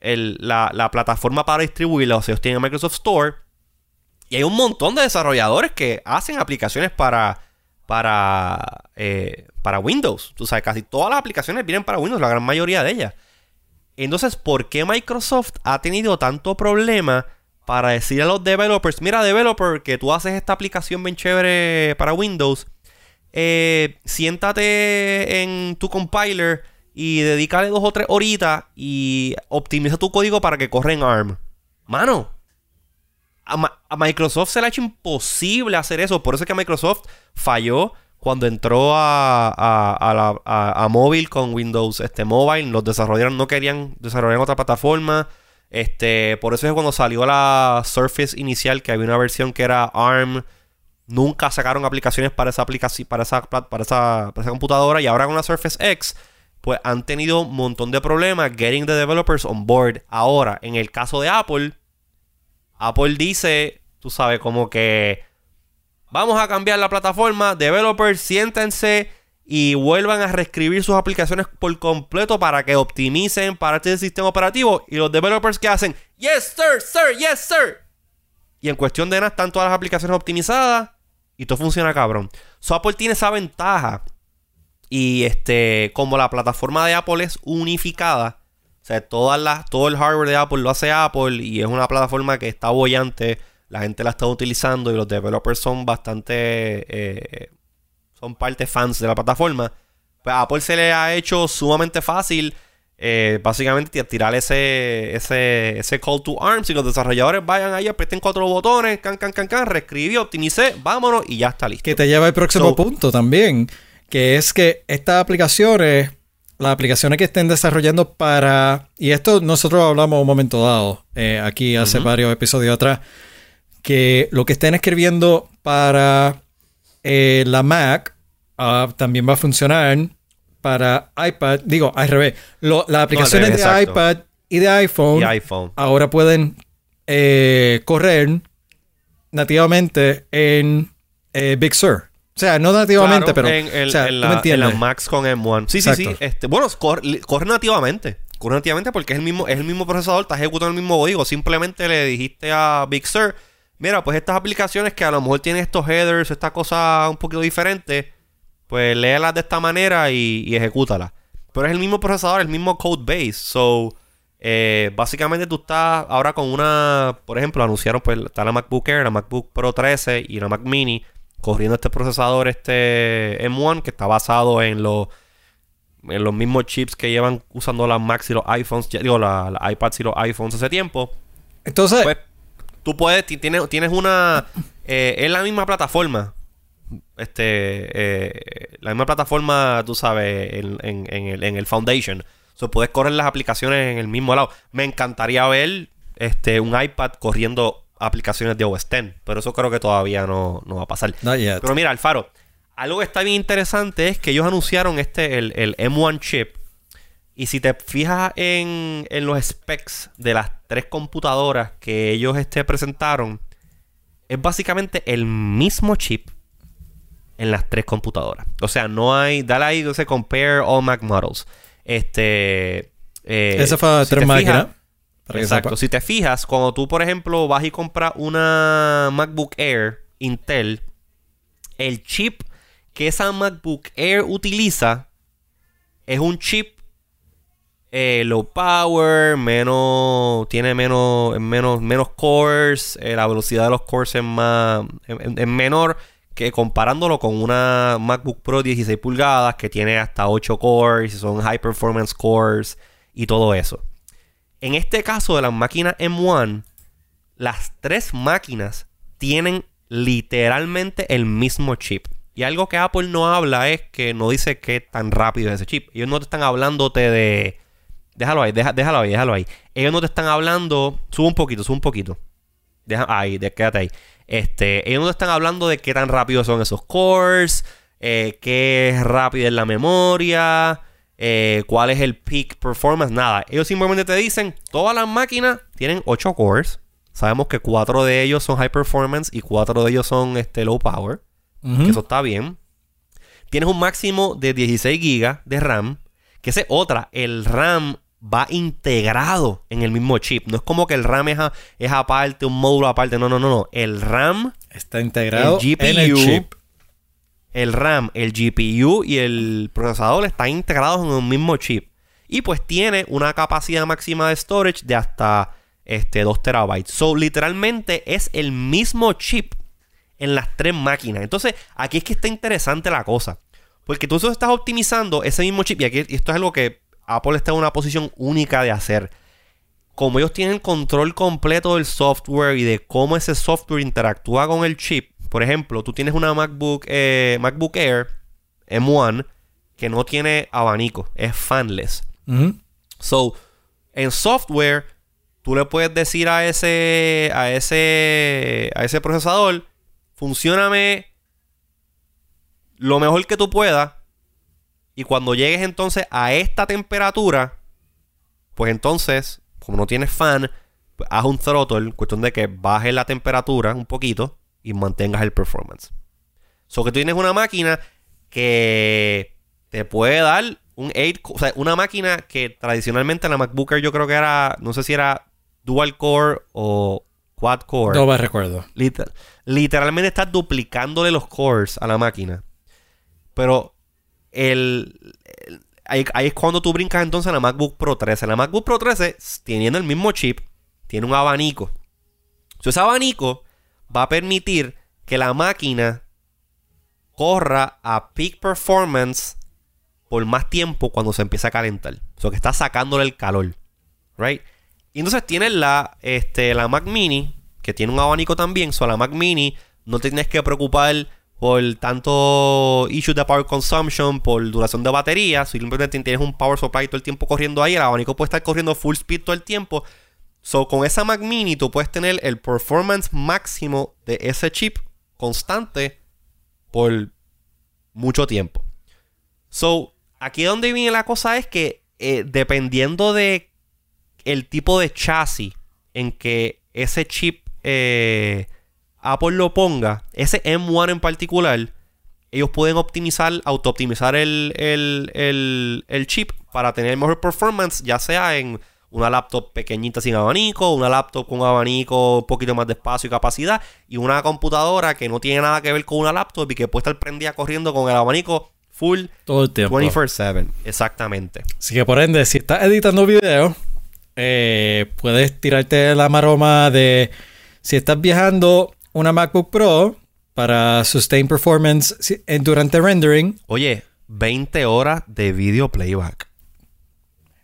la, plataforma para distribuirla, o sea, ellos tienen Microsoft Store. Y hay un montón de desarrolladores que hacen aplicaciones para, para, eh, para Windows. Tú sabes, casi todas las aplicaciones vienen para Windows, la gran mayoría de ellas. Entonces, ¿por qué Microsoft ha tenido tanto problema para decir a los developers, mira developer, que tú haces esta aplicación bien chévere para Windows, eh, siéntate en tu compiler y dedícale dos o tres horitas y optimiza tu código para que corra en ARM. Mano, a, Microsoft se le ha hecho imposible hacer eso. Por eso es que Microsoft falló cuando entró a, a, a, móvil con Windows este, Mobile. Los desarrolladores no querían desarrollar otra plataforma. Este, por eso es cuando salió la Surface inicial, que había una versión que era ARM. Nunca sacaron aplicaciones para esa aplicación, para esa, para esa, computadora. Y ahora con la Surface X, pues han tenido un montón de problemas getting the developers on board. Ahora, en el caso de Apple, Apple dice, tú sabes, como que vamos a cambiar la plataforma, developers, siéntense y vuelvan a reescribir sus aplicaciones por completo para que optimicen para este sistema operativo. Y los developers que hacen, yes sir, sir, yes sir. Y en cuestión de nada están todas las aplicaciones optimizadas y todo funciona cabrón. So Apple tiene esa ventaja. Y este, como la plataforma de Apple es unificada, o sea, todas las, todo el hardware de Apple lo hace Apple y es una plataforma que está bollante, la gente la está utilizando y los developers son bastante eh, son parte fans de la plataforma. Pues a Apple se le ha hecho sumamente fácil. Eh, básicamente tirar ese, ese, ese call to arms y los desarrolladores vayan ahí, aprieten cuatro botones, can, can, can, can, reescribí, optimicé, vámonos y ya está listo. Que te lleva al próximo punto también, que es que estas aplicaciones, las aplicaciones que estén desarrollando para, y esto nosotros hablamos un momento dado, eh, aquí hace varios episodios atrás, que lo que estén escribiendo para eh, la Mac ah, también va a funcionar para iPad. Digo, al revés. las aplicaciones de iPad y de iPhone, ahora pueden eh, correr nativamente en eh, Big Sur. O sea, no nativamente, pero. En, la, Macs con M1. Sí, sí, sí. Este, bueno, corre, corre, nativamente. Corre nativamente porque es el mismo, es el mismo procesador, está ejecutando el mismo código. Simplemente le dijiste a Big Sur mira, pues estas aplicaciones que a lo mejor tienen estos headers, estas cosas un poquito diferentes, pues léelas de esta manera y, y ejecútalas. Pero es el mismo procesador, el mismo code base. So, eh, básicamente tú estás ahora con una, por ejemplo, anunciaron, pues está la MacBook Air, la MacBook Pro 13 y la Mac Mini corriendo este procesador, este M1, que está basado en los en los mismos chips que llevan usando las Macs y los iPhones, digo, la, iPads y los iPhones hace tiempo. Entonces, pues, tú puedes, tienes, tienes una. Eh, es la misma plataforma. Este. Eh, la misma plataforma, tú sabes, en, el, en el Foundation. O puedes correr las aplicaciones en el mismo lado. Me encantaría ver este, un iPad corriendo aplicaciones de OS X. Pero eso creo que todavía no, va a pasar. Pero mira, Alfaro. Algo que está bien interesante es que ellos anunciaron este, el, el M1 chip y si te fijas en, los specs de las tres computadoras que ellos este, presentaron, es básicamente el mismo chip en las tres computadoras. O sea, no hay. Dale ahí, no sé, compare all Mac models. Este. Eh, Esa fue si tres máquinas. Exacto. Si te fijas, cuando tú, por ejemplo, vas y compras una MacBook Air Intel, el chip que esa MacBook Air utiliza es un chip eh, low power, menos, tiene menos, menos, menos cores, eh, la velocidad de los cores es más, es, menor que comparándolo con una MacBook Pro 16 pulgadas que tiene hasta 8 cores, son high performance cores y todo eso. En este caso de las máquinas M1, las tres máquinas tienen literalmente el mismo chip. Y algo que Apple no habla es que no dice qué tan rápido es ese chip. Ellos no te están hablándote de... Déjalo ahí, déjalo ahí, déjalo ahí. Ellos no te están hablando... Sube un poquito, sube un poquito. Deja, ahí, quédate ahí. Este, ellos no te están hablando de qué tan rápido son esos cores, eh, qué es rápido en la memoria, eh, cuál es el peak performance, nada. Ellos simplemente te dicen, todas las máquinas tienen 8 cores. Sabemos que 4 de ellos son high performance y 4 de ellos son este, low power. Que eso está bien. Tienes un máximo de 16 GB de RAM. Que es otra. El RAM va integrado en el mismo chip. No es como que el RAM es, aparte, un módulo aparte. No, no, no, no. El RAM está integrado el GPU, en el chip. El RAM, el GPU y el procesador están integrados en un mismo chip. Y pues tiene una capacidad máxima de storage de hasta este, 2 terabytes. So, literalmente es el mismo chip en las tres máquinas. Entonces, aquí es que está interesante la cosa. Porque tú estás optimizando ese mismo chip. Y aquí esto es algo que Apple está en una posición única de hacer. Como ellos tienen control completo del software y de cómo ese software interactúa con el chip. Por ejemplo, tú tienes una MacBook, eh, MacBook Air M1 que no tiene abanico, es fanless. So, en software, tú le puedes decir a ese, a ese, a ese procesador, funcioname lo mejor que tú puedas y cuando llegues entonces a esta temperatura, pues entonces, como no tienes fan, pues haz un throttle, cuestión de que baje la temperatura un poquito y mantengas el performance. So que tú tienes una máquina que te puede dar un 8, o sea, una máquina que tradicionalmente la MacBook yo creo que era, no sé si era dual core o quad core. No me recuerdo. literalmente estás duplicándole los cores a la máquina. Pero el, ahí, es cuando tú brincas entonces a la MacBook Pro 13. La MacBook Pro 13, teniendo el mismo chip, tiene un abanico. ese abanico va a permitir que la máquina corra a peak performance por más tiempo cuando se empieza a calentar. O sea, que está sacándole el calor. Right? Y entonces tienes la, este, la Mac Mini, que tiene un abanico también. O sea, la Mac Mini no te tienes que preocupar por tanto issue de power consumption, por duración de batería. Si simplemente tienes un power supply todo el tiempo corriendo ahí, el abanico puede estar corriendo full speed todo el tiempo. So, con esa Mac Mini tú puedes tener el performance máximo de ese chip constante por mucho tiempo. So, aquí donde viene la cosa es que eh, dependiendo de el tipo de chasis en que ese chip eh, Apple lo ponga, ese M1 en particular, ellos pueden optimizar, auto-optimizar el, el, chip para tener mejor performance, ya sea en una laptop pequeñita sin abanico, una laptop con abanico un poquito más de espacio y capacidad, y una computadora que no tiene nada que ver con una laptop y que puede estar prendida corriendo con el abanico full todo el tiempo. 24/7, exactamente. Así que por ende, si estás editando video, eh, puedes tirarte la maroma de si estás viajando una MacBook Pro para sustain performance durante rendering. Oye, 20 horas de video playback.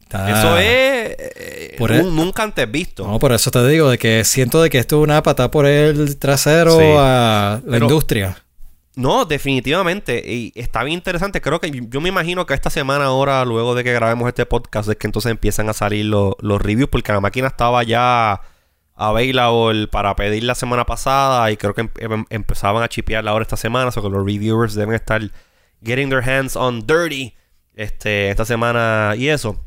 Eso es eh, nunca antes visto. No, por eso te digo de que siento de que esto es una pata por el trasero a la industria. No, definitivamente. Y está bien interesante. Creo que yo me imagino que esta semana ahora, luego de que grabemos este podcast, es que entonces empiezan a salir los reviews porque la máquina estaba ya available para pedir la semana pasada y creo que em, em, empezaban a chipearla ahora esta semana, o sea que los reviewers deben estar getting their hands on dirty este, esta semana y eso.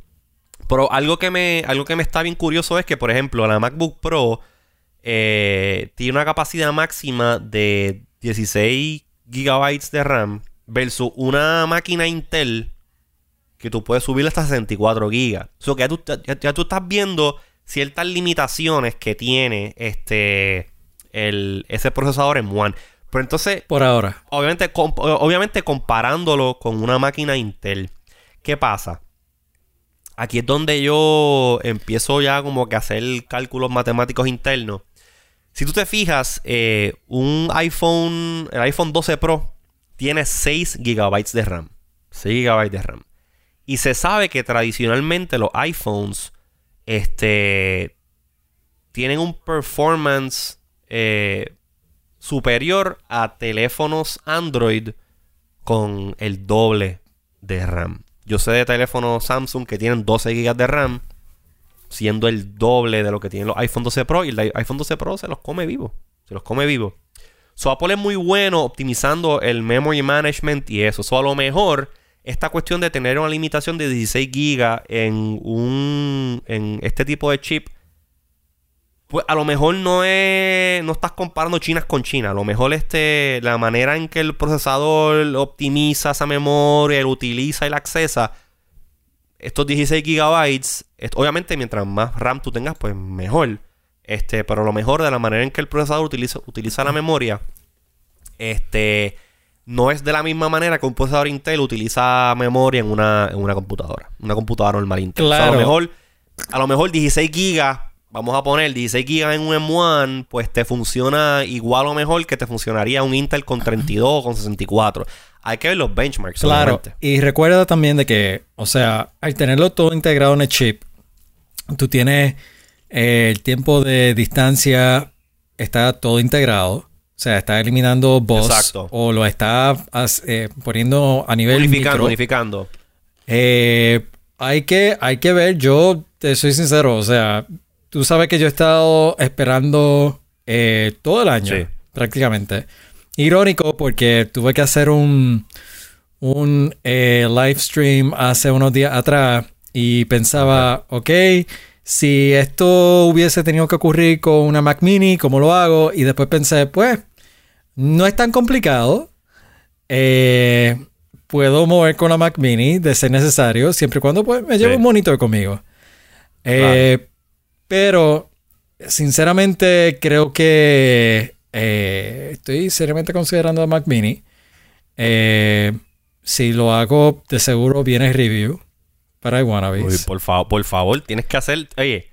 Pero algo que me algo que me está bien curioso es que, por ejemplo, la MacBook Pro eh, tiene una capacidad máxima de 16 GB de RAM versus una máquina Intel que tú puedes subir hasta 64 GB. O sea que ya tú estás viendo ciertas limitaciones que tiene este el, ese procesador en One. Pero entonces... Por ahora. Obviamente, obviamente comparándolo con una máquina Intel. ¿Qué pasa? Aquí es donde yo empiezo ya como que a hacer cálculos matemáticos internos. Si tú te fijas, eh, un iPhone, el iPhone 12 Pro tiene 6 GB de RAM. 6 GB de RAM. Y se sabe que tradicionalmente los iPhones este, tienen un performance eh, superior a teléfonos Android con el doble de RAM. Yo sé de teléfonos Samsung que tienen 12 GB de RAM, siendo el doble de lo que tienen los iPhone 12 Pro. Y el iPhone 12 Pro se los come vivo. Se los come vivo. So Apple es muy bueno optimizando el memory management y eso. So a lo mejor esta cuestión de tener una limitación de 16 GB en un en este tipo de chip pues a lo mejor no es no estás comparando chinas con China, a lo mejor este la manera en que el procesador optimiza esa memoria, lo utiliza y la accesa estos 16 gigabytes, obviamente mientras más RAM tú tengas, pues mejor. Este, pero lo mejor de la manera en que el procesador utiliza, utiliza la memoria, este, no es de la misma manera que un procesador Intel utiliza memoria en una, en una computadora. Una computadora normal Intel. a lo mejor, a lo mejor 16 gigas vamos a poner 16 GB en un M1, pues te funciona igual o mejor que te funcionaría un Intel con 32 o con 64. Hay que ver los benchmarks. Claro. Y recuerda también de que, o sea, al tenerlo todo integrado en el chip, tú tienes eh, el tiempo de distancia, está todo integrado. O sea, está eliminando voz o lo está eh, poniendo a nivel unificando, unificando. Eh, hay que hay que ver. Yo te soy sincero, o sea, Tú sabes que yo he estado esperando eh, todo el año, prácticamente. Irónico porque tuve que hacer un, un live stream hace unos días atrás y pensaba, ok, si esto hubiese tenido que ocurrir con una Mac Mini, ¿cómo lo hago? Y después pensé, pues, no es tan complicado. Eh, puedo mover con la Mac Mini de ser necesario, siempre y cuando pues, me lleve un monitor conmigo. Eh, pero, sinceramente, creo que eh, estoy seriamente considerando a Mac Mini. Eh, si lo hago, de seguro viene review para Wannabes. por, favor, por favor, tienes que hacer. Oye,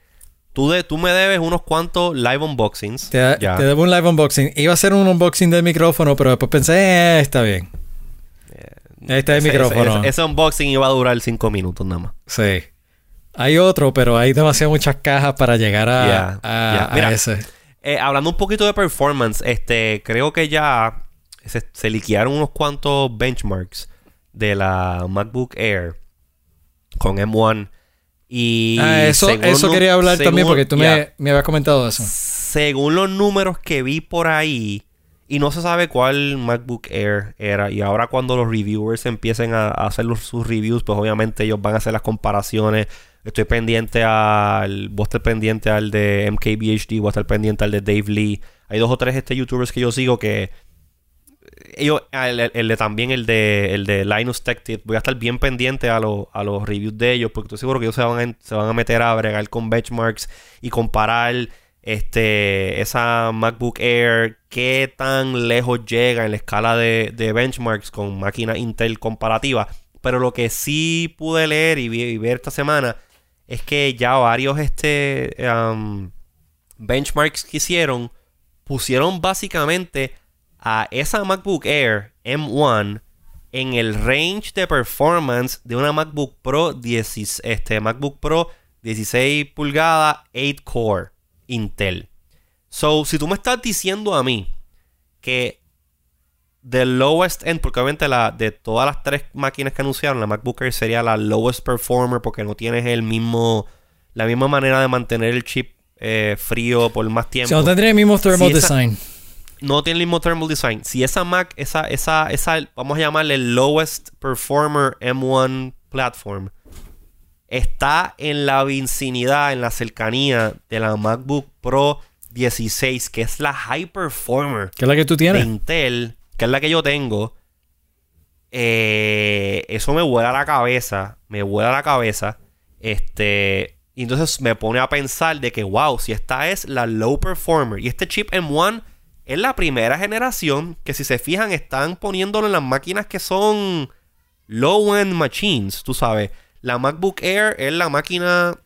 tú, de, tú me debes unos cuantos live unboxings. Te, debo un live unboxing. Iba a hacer un unboxing del micrófono, pero después pensé, eh, está bien. este es el micrófono. Ese, ese, unboxing iba a durar 5 minutos nada más. Sí. Hay otro, pero hay demasiadas muchas cajas para llegar a, ese. Eh, hablando un poquito de performance, este, creo que ya se, se liquearon unos cuantos benchmarks de la MacBook Air con M1. Y ah, eso, eso quería hablar también porque tú me, me, habías comentado eso. Según los números que vi por ahí, y no se sabe cuál MacBook Air era. Y ahora cuando los reviewers empiecen a, hacer sus reviews, pues obviamente ellos van a hacer las comparaciones Estoy pendiente al. Vos estás pendiente al de MKBHD, voy a estar pendiente al de Dave Lee. Hay dos o tres este youtubers que yo sigo que. Ellos, el, de también el de el de Linus Tech Tip, voy a estar bien pendiente a, a los reviews de ellos porque estoy seguro que ellos se van, a, se van a meter a bregar con benchmarks y comparar este esa MacBook Air qué tan lejos llega en la escala de, benchmarks con máquina Intel comparativa. Pero lo que sí pude leer y ver esta semana es que ya varios este, benchmarks que hicieron pusieron básicamente a esa MacBook Air M1 en el range de performance de una MacBook Pro 10, este MacBook Pro 16 pulgadas 8 core Intel. So, si tú me estás diciendo a mí que del lowest end, porque obviamente la, de todas las tres máquinas que anunciaron, la MacBook Air sería la lowest performer porque no tienes el mismo, la misma manera de mantener el chip eh, frío por más tiempo. no tendría el mismo thermal design. No tiene el mismo thermal design. Si esa Mac, esa, esa, esa, vamos a llamarle el lowest performer M1 platform, está en la vicinidad, en la cercanía de la MacBook Pro 16, que es la high performer. ¿Qué es la que tú tienes? De Intel que es la que yo tengo, eh, eso me vuela la cabeza, me vuela la cabeza, este, y entonces me pone a pensar de que, wow, si esta es la low performer, y este chip M1 es la primera generación que si se fijan están poniéndolo en las máquinas que son low-end machines, tú sabes. La MacBook Air es la máquina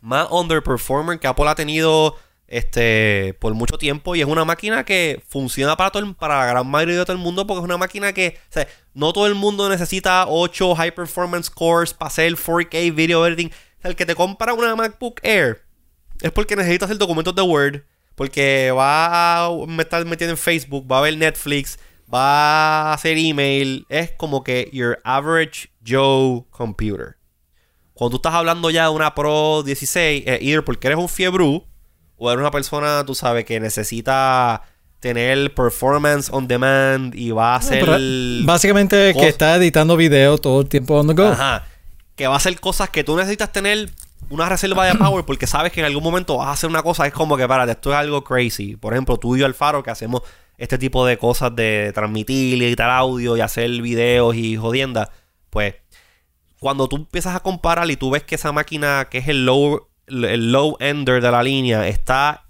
más underperformer que Apple ha tenido este, por mucho tiempo y es una máquina que funciona para, todo para la gran mayoría de todo el mundo porque es una máquina que, o sea, no todo el mundo necesita 8 high performance cores para hacer 4K video editing. O sea, el que te compra una MacBook Air es porque necesita hacer documentos de Word, porque va a estar metiendo en Facebook, va a ver Netflix, va a hacer email. Es como que your average Joe computer. Cuando tú estás hablando ya de una Pro 16, eh, either porque eres un fiebru o eres una persona, tú sabes, que necesita tener performance on demand y va a hacer. básicamente que está editando video todo el tiempo on the go. Ajá. Que va a hacer cosas que tú necesitas tener una reserva de power porque sabes que en algún momento vas a hacer una cosa. Es como que, para, esto es algo crazy. Por ejemplo, tú y yo, Alfaro, que hacemos este tipo de cosas de transmitir y editar audio y hacer videos y jodiendas. Pues, cuando tú empiezas a comparar y tú ves que esa máquina, que es el low el low ender de la línea está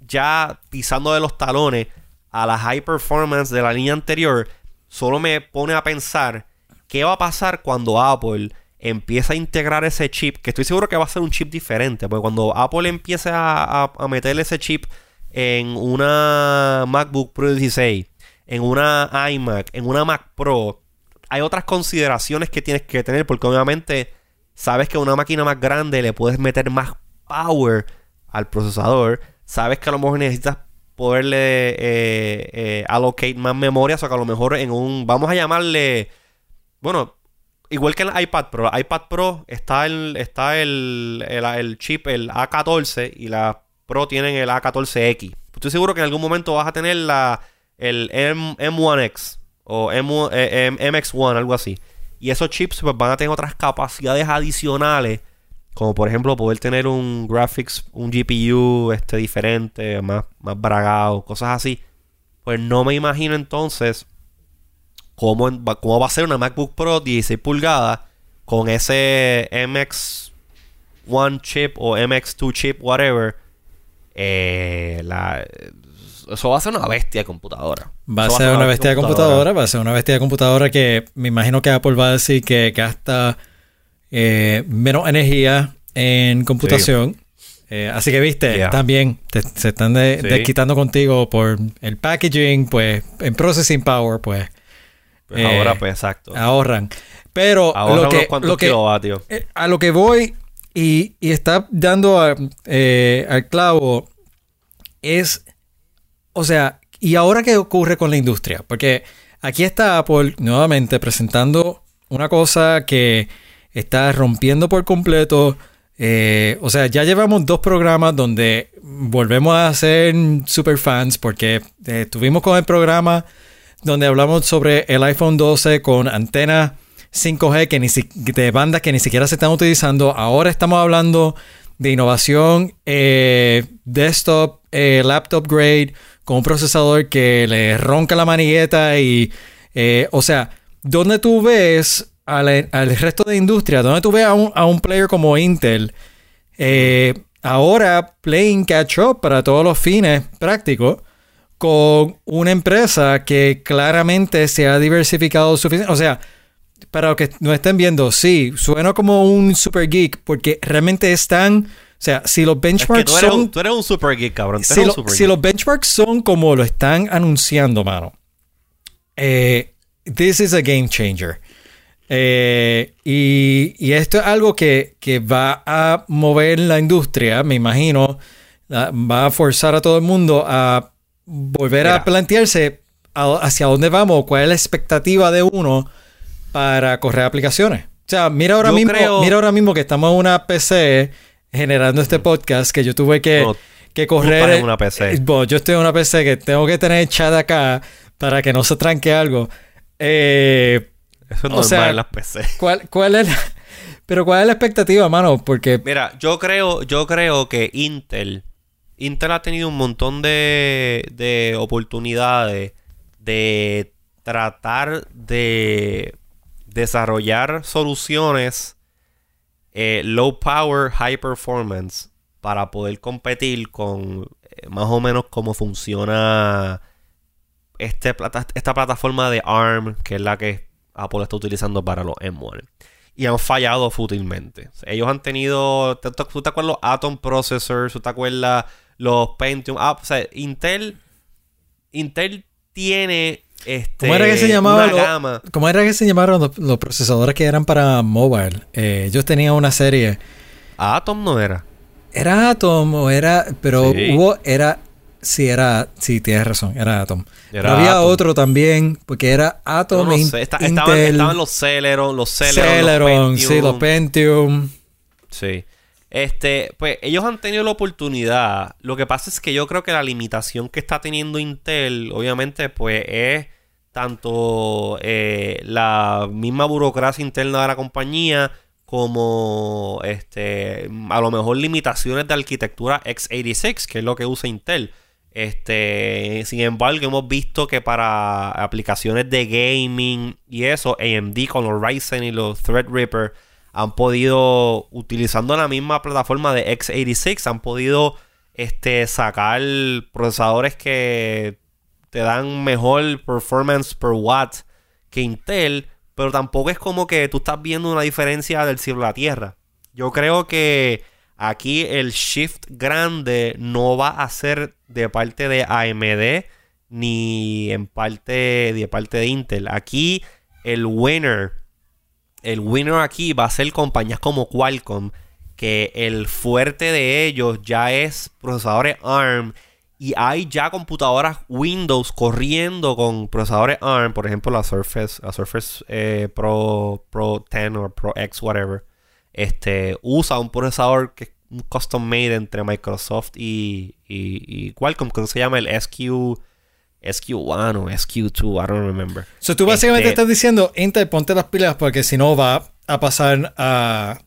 ya pisando de los talones a la high performance de la línea anterior, solo me pone a pensar qué va a pasar cuando Apple empieza a integrar ese chip, que estoy seguro que va a ser un chip diferente, porque cuando Apple empiece a, a, meterle ese chip en una MacBook Pro 16, en una iMac, en una Mac Pro, hay otras consideraciones que tienes que tener, porque obviamente Sabes que a una máquina más grande le puedes meter más power al procesador. Sabes que a lo mejor necesitas poderle eh, eh, allocate más memoria. O sea, que a lo mejor en un. Vamos a llamarle. Bueno, igual que el iPad Pro. El iPad Pro está el, está el, el, chip, el A14. Y la Pro tienen el A14X. Estoy seguro que en algún momento vas a tener la, el M, 1 x o M, eh, MX1, algo así. Y esos chips pues, van a tener otras capacidades adicionales. Como por ejemplo poder tener un graphics, un GPU este, diferente, más, más bragado, cosas así. Pues no me imagino entonces cómo, cómo va a ser una MacBook Pro 16 pulgadas con ese MX1 chip o MX2 chip, whatever. Eh, la, eso va a ser una bestia de computadora. Va a ser una bestia de computadora. va a ser una bestia de computadora que me imagino que Apple va a decir que gasta eh, menos energía en computación. Eh, así que viste, también se están desquitando contigo por el packaging, pues en processing power, pues. Pues ahora, pues exacto. Ahorran. Pero lo que, lo que eh, a lo que voy y, y está dando al clavo es o sea, ¿y ahora qué ocurre con la industria? Porque aquí está Apple nuevamente presentando una cosa que está rompiendo por completo. Eh, o sea, ya llevamos dos programas donde volvemos a ser super fans porque eh, estuvimos con el programa donde hablamos sobre el iPhone 12 con antena 5G que ni de bandas que ni siquiera se están utilizando. Ahora estamos hablando de innovación, eh, desktop, laptop grade, con un procesador que le ronca la manigueta y, eh, o sea, ¿dónde tú ves al, resto de industria? ¿Dónde tú ves a un, player como Intel? Eh, ahora playing catch up para todos los fines prácticos con una empresa que claramente se ha diversificado suficiente. O sea, para los que no estén viendo, sí, suena como un super geek porque realmente están o sea, si los benchmarks son. tú eres un super geek, cabrón. Si, los benchmarks son como lo están anunciando, mano. Eh, this is a game changer. Eh, y, esto es algo que, va a mover la industria, me imagino. va a forzar a todo el mundo a volver a plantearse hacia dónde vamos, cuál es la expectativa de uno para correr aplicaciones. O sea, mira ahora, mismo, mira ahora mismo que estamos en una PC generando este podcast que yo tuve que, que correr. En una PC. Eh, yo estoy en una PC que tengo que tener chat acá para que no se tranque algo. Eh, Eso es normal en las PC. ¿cuál, ¿Cuál es la, Pero ¿cuál es la expectativa, mano? Porque... Mira, yo creo, yo creo que Intel... Intel ha tenido un montón de, de oportunidades de tratar de desarrollar soluciones eh, low power, high performance para poder competir con eh, más o menos cómo funciona este esta plataforma de ARM, que es la que Apple está utilizando para los M1. Y han fallado fútilmente. Ellos han tenido. ¿Tú te acuerdas los Atom Processors? ¿Tú te acuerdas los Pentium. Ah, o sea, Intel. Intel tiene. Este, ¿Cómo era que se llamaba una lo- gama. ¿Cómo era que se llamaron los, los procesadores que eran para mobile? Eh, ellos tenían una serie. Atom no era. ¿Era Atom o era...? Pero Sí. hubo... Era... Sí, era... Sí, tienes razón. Era Atom. Era Pero había Atom. otro también. Porque era Atom, No, no In- sé. Está- Intel... estaban, estaban los Celeron, los Celeron. Celeron, los sí, los Pentium. Sí. Este, pues ellos han tenido la oportunidad. Lo que pasa es que yo creo que la limitación que está teniendo Intel, obviamente, pues es tanto eh, la misma burocracia interna de la compañía como este a lo mejor limitaciones de arquitectura x86, que es lo que usa Intel. Este, sin embargo, hemos visto que para aplicaciones de gaming y eso, AMD con los Ryzen y los Threadripper han podido, utilizando la misma plataforma de x86, han podido este, sacar procesadores que te dan mejor performance per watt que Intel, pero tampoco es como que tú estás viendo una diferencia del cielo a la tierra. Yo creo que aquí el shift grande no va a ser de parte de AMD ni en parte de parte de Intel. Aquí el winner, el winner aquí va a ser compañías como Qualcomm, que el fuerte de ellos ya es procesadores ARM y hay ya computadoras Windows corriendo con procesadores ARM, por ejemplo la Surface, la Surface eh, Pro, Pro 10 o Pro X, whatever. Este usa un procesador que es custom made entre Microsoft y, y, y Qualcomm, que se llama el SQ, SQ1 o SQ2, I don't remember. So, tú básicamente Este- estás diciendo, Intel, ponte las pilas porque si no va a pasar a,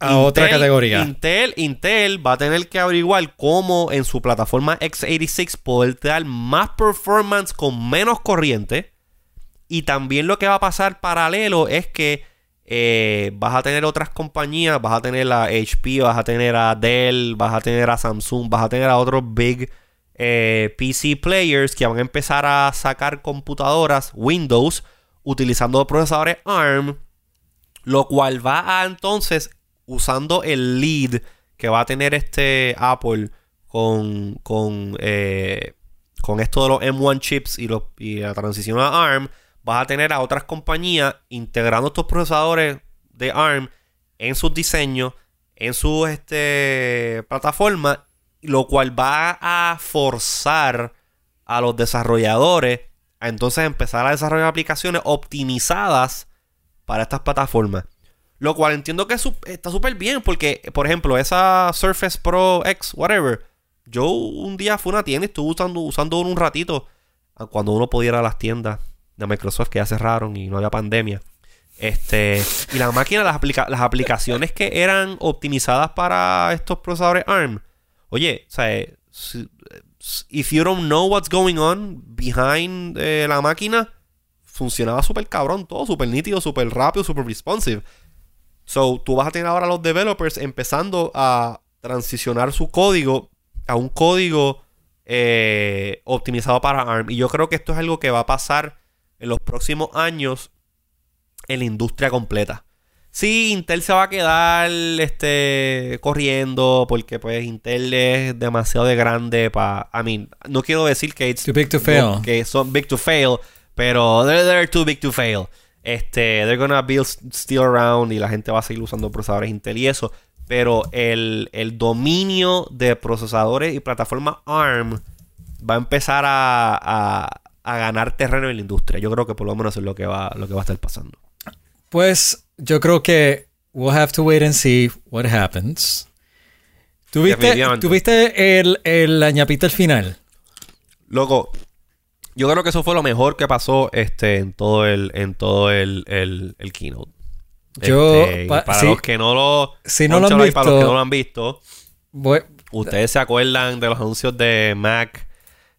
a otra categoría. Intel, Intel va a tener que averiguar cómo en su plataforma x86 poder dar más performance con menos corriente. Y también lo que va a pasar paralelo es que eh, vas a tener otras compañías, vas a tener a HP, vas a tener a Dell, vas a tener a Samsung, vas a tener a otros big eh, PC players que van a empezar a sacar computadoras Windows utilizando procesadores ARM lo cual va a entonces, usando el lead que va a tener este Apple con, con, eh, con esto de los M1 chips y, la transición a ARM, vas a tener a otras compañías integrando estos procesadores de ARM en sus diseños, en sus este, plataformas, lo cual va a forzar a los desarrolladores a entonces empezar a desarrollar aplicaciones optimizadas para estas plataformas. Lo cual entiendo que está súper bien porque, por ejemplo, esa Surface Pro X, whatever, yo un día fui a una tienda y estuve usando, usando uno un ratito ah, cuando uno podía ir a las tiendas de Microsoft que ya cerraron y no había pandemia. Este, y las, aplica- las aplicaciones que eran optimizadas para estos procesadores ARM. Oye, o sea, if you don't know what's going on behind eh, la máquina, funcionaba súper cabrón todo, súper nítido, súper rápido, súper responsive. So, tú vas a tener ahora los developers empezando a transicionar su código a un código eh, optimizado para ARM. Y yo creo que esto es algo que va a pasar en los próximos años en la industria completa. Sí, Intel se va a quedar este, corriendo porque pues Intel es demasiado de grande para... I mean, no quiero decir que, it's- Too big to no, fail. que son big to fail, pero they're, they're too big to fail. Este, they're gonna build still around y la gente va a seguir usando procesadores Intel y eso. Pero el, el dominio de procesadores y plataformas ARM va a empezar a, a- a ganar terreno en la industria. Yo creo que por lo menos es lo que va, lo que va a estar pasando. Pues yo creo que we'll have to wait and see what happens. ¿Tuviste. ¿tuviste el, el la ñapita al final? Loco, yo creo que eso fue lo mejor que pasó este, en todo el, en todo el, el, el keynote. Yo, Este, pa- para sí. los que no lo Si no lo han ahí para los visto- que no lo han visto, Voy- ustedes se acuerdan de los anuncios de Mac,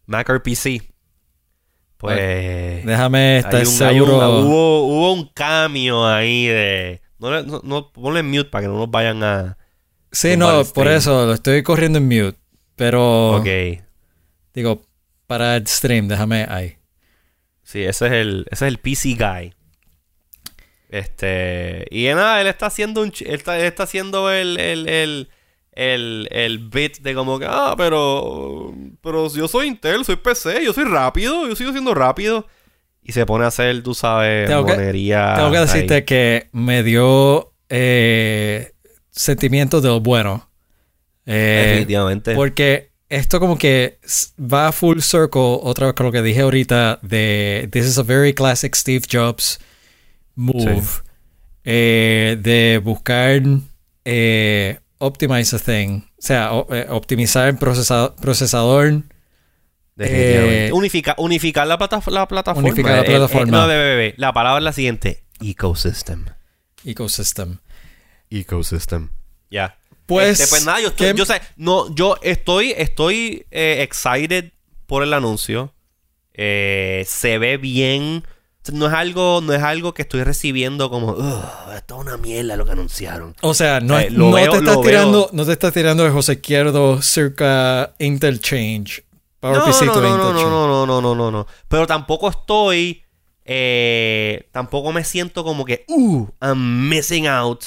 Mac RPC. Pues déjame estar un- seguro. hubo, hubo un cambio ahí de no, no, no- ponle en mute para que no nos vayan a sí, no, por eso lo estoy corriendo en mute. Pero, Ok. digo, para el stream, déjame ahí. Sí, ese es el, ese es el PC guy. Este. Y nada, él está haciendo un él está, él está haciendo el, el, el, el, el bit de como que, ah, pero, pero yo soy Intel, soy PC, yo soy rápido, yo sigo siendo rápido. Y se pone a hacer, tú sabes, Tengo que- monería. Tengo que ahí. decirte que me dio eh, sentimientos de lo bueno. Eh, Definitivamente. porque esto como que va full circle otra vez con lo que dije ahorita de This is a very classic Steve Jobs move. Sí. eh, de buscar eh, optimize a thing. O sea, o- eh, optimizar el procesa- procesador. Definitivamente. eh, Unifica- unificar la, plata- la plataforma. Unificar la el- plataforma. no, bebé, bebé. La palabra es la siguiente. Ecosystem. ecosystem. Ecosystem. Ya. Pues, Este, pues nada, yo estoy, ¿qué- yo sé, no, yo estoy, estoy eh, excited por el anuncio. Eh, se ve bien. No es algo, no es algo que estoy recibiendo como, "Ugh, esto es una mierda lo que anunciaron. O sea, no, Eh, no veo- te estás tirando, veo. no te estás tirando de José Izquierdo cerca Interchange. PowerPC no, to no, no, no, no, no, no, no, no, no. Pero tampoco estoy, eh, tampoco me siento como que, uh, I'm missing out.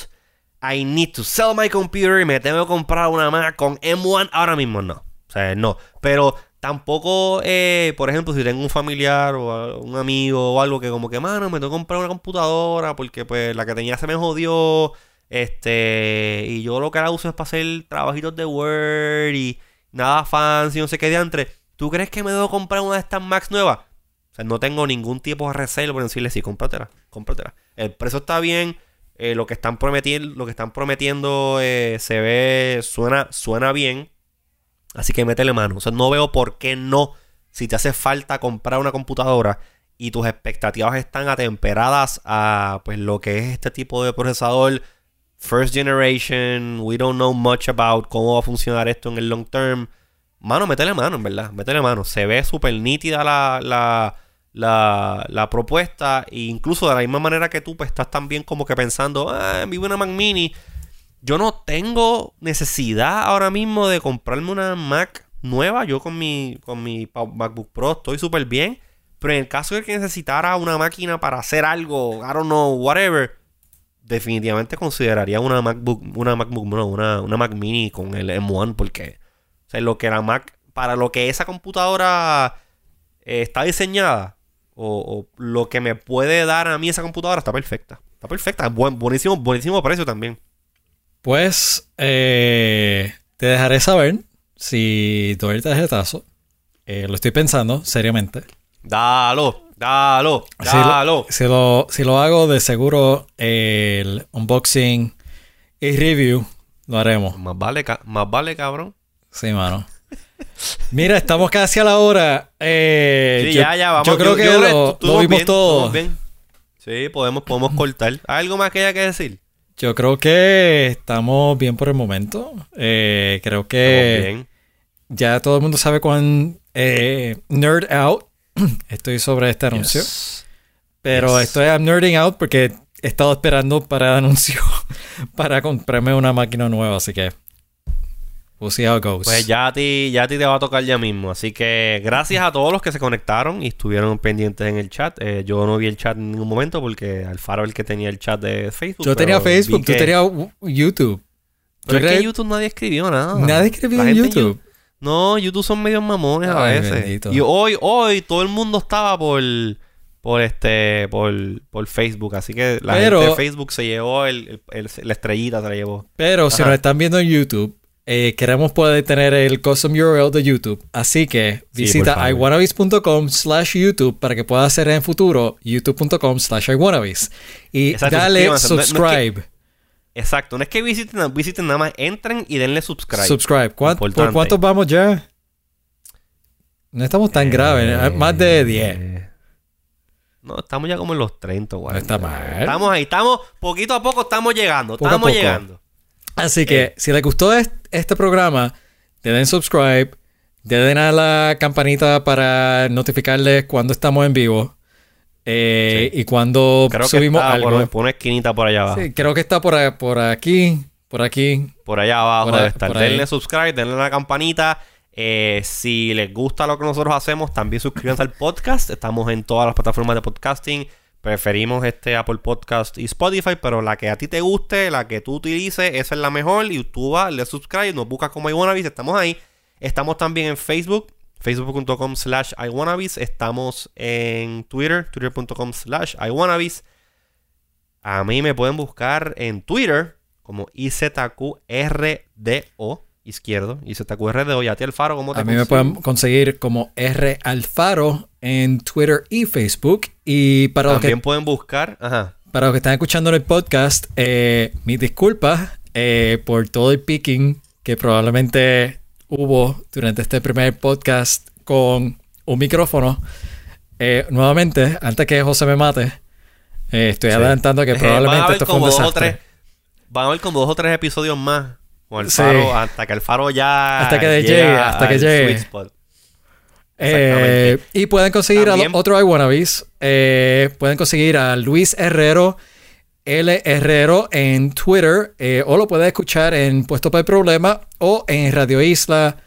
I need to sell my computer y me tengo que comprar una Mac con M1 ahora mismo. No. O sea, no. Pero tampoco, eh, por ejemplo, si tengo un familiar o un amigo o algo que como que, mano, me tengo que comprar una computadora porque pues la que tenía se me jodió. Este, y yo lo que la uso es para hacer trabajitos de Word y nada fancy, no sé qué diantre. ¿Tú crees que me debo comprar una de estas Macs nuevas? O sea, no tengo ningún tipo de recelo por decirle, sí, cómpratela, cómpratela. El precio está bien, eh, lo que están prometiendo, lo que están prometiendo se ve, suena, suena bien. Así que métele mano. O sea, no veo por qué no. Si te hace falta comprar una computadora y tus expectativas están atemperadas a pues lo que es este tipo de procesador first generation, we don't know much about cómo va a funcionar esto en el long term. Mano, métele mano, en verdad, métele mano. Se ve súper nítida la, la, la, propuesta. E incluso de la misma manera que tú pues, estás también como que pensando, ah, vivo una Mac Mini. Yo no tengo necesidad ahora mismo de comprarme una Mac nueva. Yo con mi, con mi MacBook Pro estoy súper bien. Pero en el caso de que necesitara una máquina para hacer algo, I don't know, whatever, definitivamente consideraría una MacBook, una MacBook, una, una Mac Mini con el M1 porque o sea, lo que la Mac, para lo que esa computadora eh, está diseñada o, o lo que me puede dar a mí esa computadora está perfecta. Está perfecta, buen, buenísimo, buenísimo precio también. Pues eh, te dejaré saber si doy el tarjetazo. Eh, lo estoy pensando seriamente. Dalo, dalo, Si lo, dalo. si, lo, si lo hago, de seguro el unboxing y review lo haremos. Más vale, ca- más vale, cabrón. Sí, mano. Mira, estamos casi a la hora. Eh, Sí, yo, ya, ya, vamos. Yo creo que yo- lo, tú- lo vimos bien, todo. bien. Sí, podemos, podemos cortar. ¿Hay algo más que haya que decir? Yo creo que estamos bien por el momento. Eh, creo que bien. ya todo el mundo sabe cuán eh, nerd out estoy sobre este anuncio. Yes. Pero Yes. estoy I'm nerding out porque he estado esperando para el anuncio para comprarme una máquina nueva, así que we'll see how it goes. Pues ya a ti, ya a ti te va a tocar ya mismo. Así que gracias a todos los que se conectaron y estuvieron pendientes en el chat. Eh, yo no vi el chat en ningún momento porque Alfaro el que tenía el chat de Facebook. Yo tenía Facebook, tú que- tenías YouTube. Pero Yo es que en YouTube nadie escribió nada. Nadie escribió en YouTube. No, YouTube son medios mamones a veces. bendito. Y hoy, hoy, todo el mundo estaba por, por este, por, por Facebook. Así que la Pero- gente de Facebook se llevó el, el- el- la estrellita, se la llevó. Pero si nos están viendo en YouTube, eh, queremos poder tener el custom URL de YouTube. Así que Sí, visita favor. iwannabes.com slash YouTube para que puedas hacer en futuro youtube.com slash iwannabes. Y Exacto, dale suscríbanse. No- no es que- subscribe. Exacto. No es que visiten, visiten nada más. Entren y denle subscribe. Subscribe. ¿Cuán- ¿Por Importante. cuántos vamos ya? No estamos tan graves. Eh, Más de 10. No, estamos ya como en los 30, güey. No está mal. Estamos ahí, estamos, poquito a poco estamos llegando. Poco estamos llegando. Así que Eh. si les gustó est- este programa, le den subscribe, le den a la campanita para notificarles cuando estamos en vivo eh, y cuando Creo que subimos está algo. por, por una esquinita por allá abajo. Sí, creo que está por, a- por aquí, por aquí. Por allá abajo Por debe estar. Denle subscribe, denle a la campanita. Eh, si les gusta lo que nosotros hacemos, también suscríbanse al podcast. Estamos en todas las plataformas de podcasting. Preferimos este Apple Podcast y Spotify, pero la que a ti te guste, la que tú utilices, esa es la mejor. Y tú vas, le subscribes, nos buscas como iWannabes, estamos ahí. Estamos también en Facebook, facebook.com slash iWannabes. Estamos en Twitter, twitter.com slash iWannabes. A mí me pueden buscar en Twitter como IZQRDO izquierdo, IZQRDO. Y a ti, Alfaro, ¿cómo te A mí me pueden conseguir como R Alfaro en Twitter y Facebook. Y para los que, También pueden buscar, ajá. para los que están escuchando en el podcast, eh, mis disculpas eh, por todo el picking que probablemente hubo durante este primer podcast con un micrófono. Eh, nuevamente, antes que José me mate, estoy Sí. adelantando que probablemente esto fue un desastre. tres- Van a haber como dos o tres episodios más. Con el Sí. faro, hasta que el faro ya. Hasta que llegue hasta que llegue. Eh, Exactamente. y pueden conseguir También- a otro iWannabes. Eh, pueden conseguir a Luis Herrero, L Herrero en Twitter. eh, o lo pueden escuchar en Puesto para el Problema o en Radio Isla.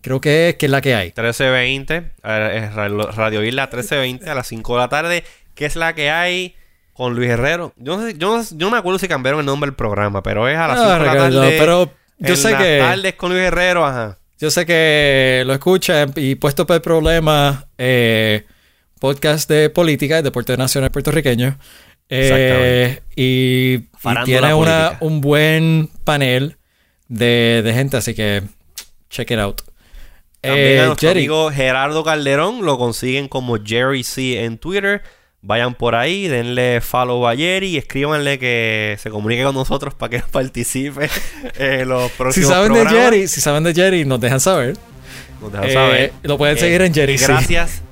Creo que, que es la que hay. 1320. eh, Radio Isla 1320 a las 5 de la tarde. ¿Qué es la que hay con Luis Herrero? Yo no, sé, yo no, yo no me acuerdo si cambiaron el nombre del programa, pero es a las 5 No, de la tarde. pero yo en sé las que tardes con Luis Herrero, ajá. Yo sé que lo escuchan y Puesto para el Problema, eh, podcast de política, deporte nacional puertorriqueño. Eh, y, tiene una, un buen panel de, de gente, así que check it out. También Eh, a nuestro Jerry, amigo Gerardo Calderón lo consiguen como Jerry C en Twitter. Vayan por ahí, denle follow a Jerry y escríbanle que se comunique con nosotros para que participe en los si próximos saben de programas. Jerry, si saben de Jerry, nos dejan saber. Nos dejan Eh, saber. lo pueden Eh, seguir en Jerry. sí. Gracias.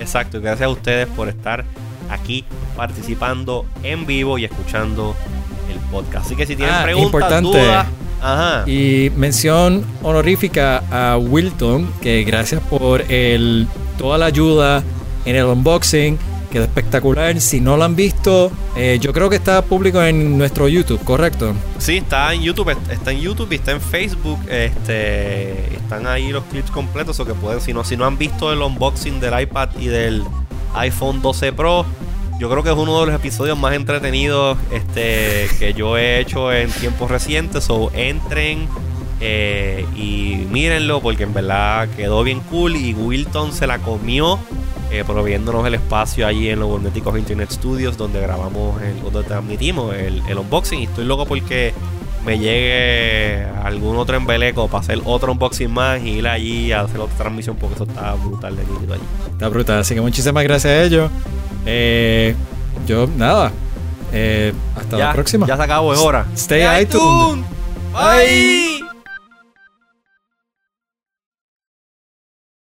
Exacto, gracias a ustedes por estar aquí participando en vivo y escuchando el podcast. Así que si tienen Ah, preguntas, importante. dudas, ajá. Y mención honorífica a Wilton, que gracias por el, toda la ayuda en el unboxing, quedó espectacular. Si no lo han visto, eh, yo creo que está público en nuestro YouTube, ¿correcto? Sí, está en YouTube, está en YouTube y está en Facebook. Este, están ahí los clips completos, o que pueden, si no, si no han visto el unboxing del iPad y del iPhone 12 Pro, yo creo que es uno de los episodios más entretenidos este, que yo he hecho en tiempos recientes. O entren eh, y mírenlo, porque en verdad quedó bien cool y Wilton se la comió. Eh, proviéndonos el espacio allí en los Magnéticos Internet Studios donde grabamos, el, donde transmitimos el, el unboxing. Y estoy loco porque me llegue algún otro embeleco para hacer otro unboxing más y ir allí a hacer otra transmisión porque eso está brutal de nítido allí. Está brutal. Así que muchísimas gracias a ellos. Eh, yo, nada. Eh, hasta ya, la próxima. Ya se acabó, es hora. Stay iTunes. Bye.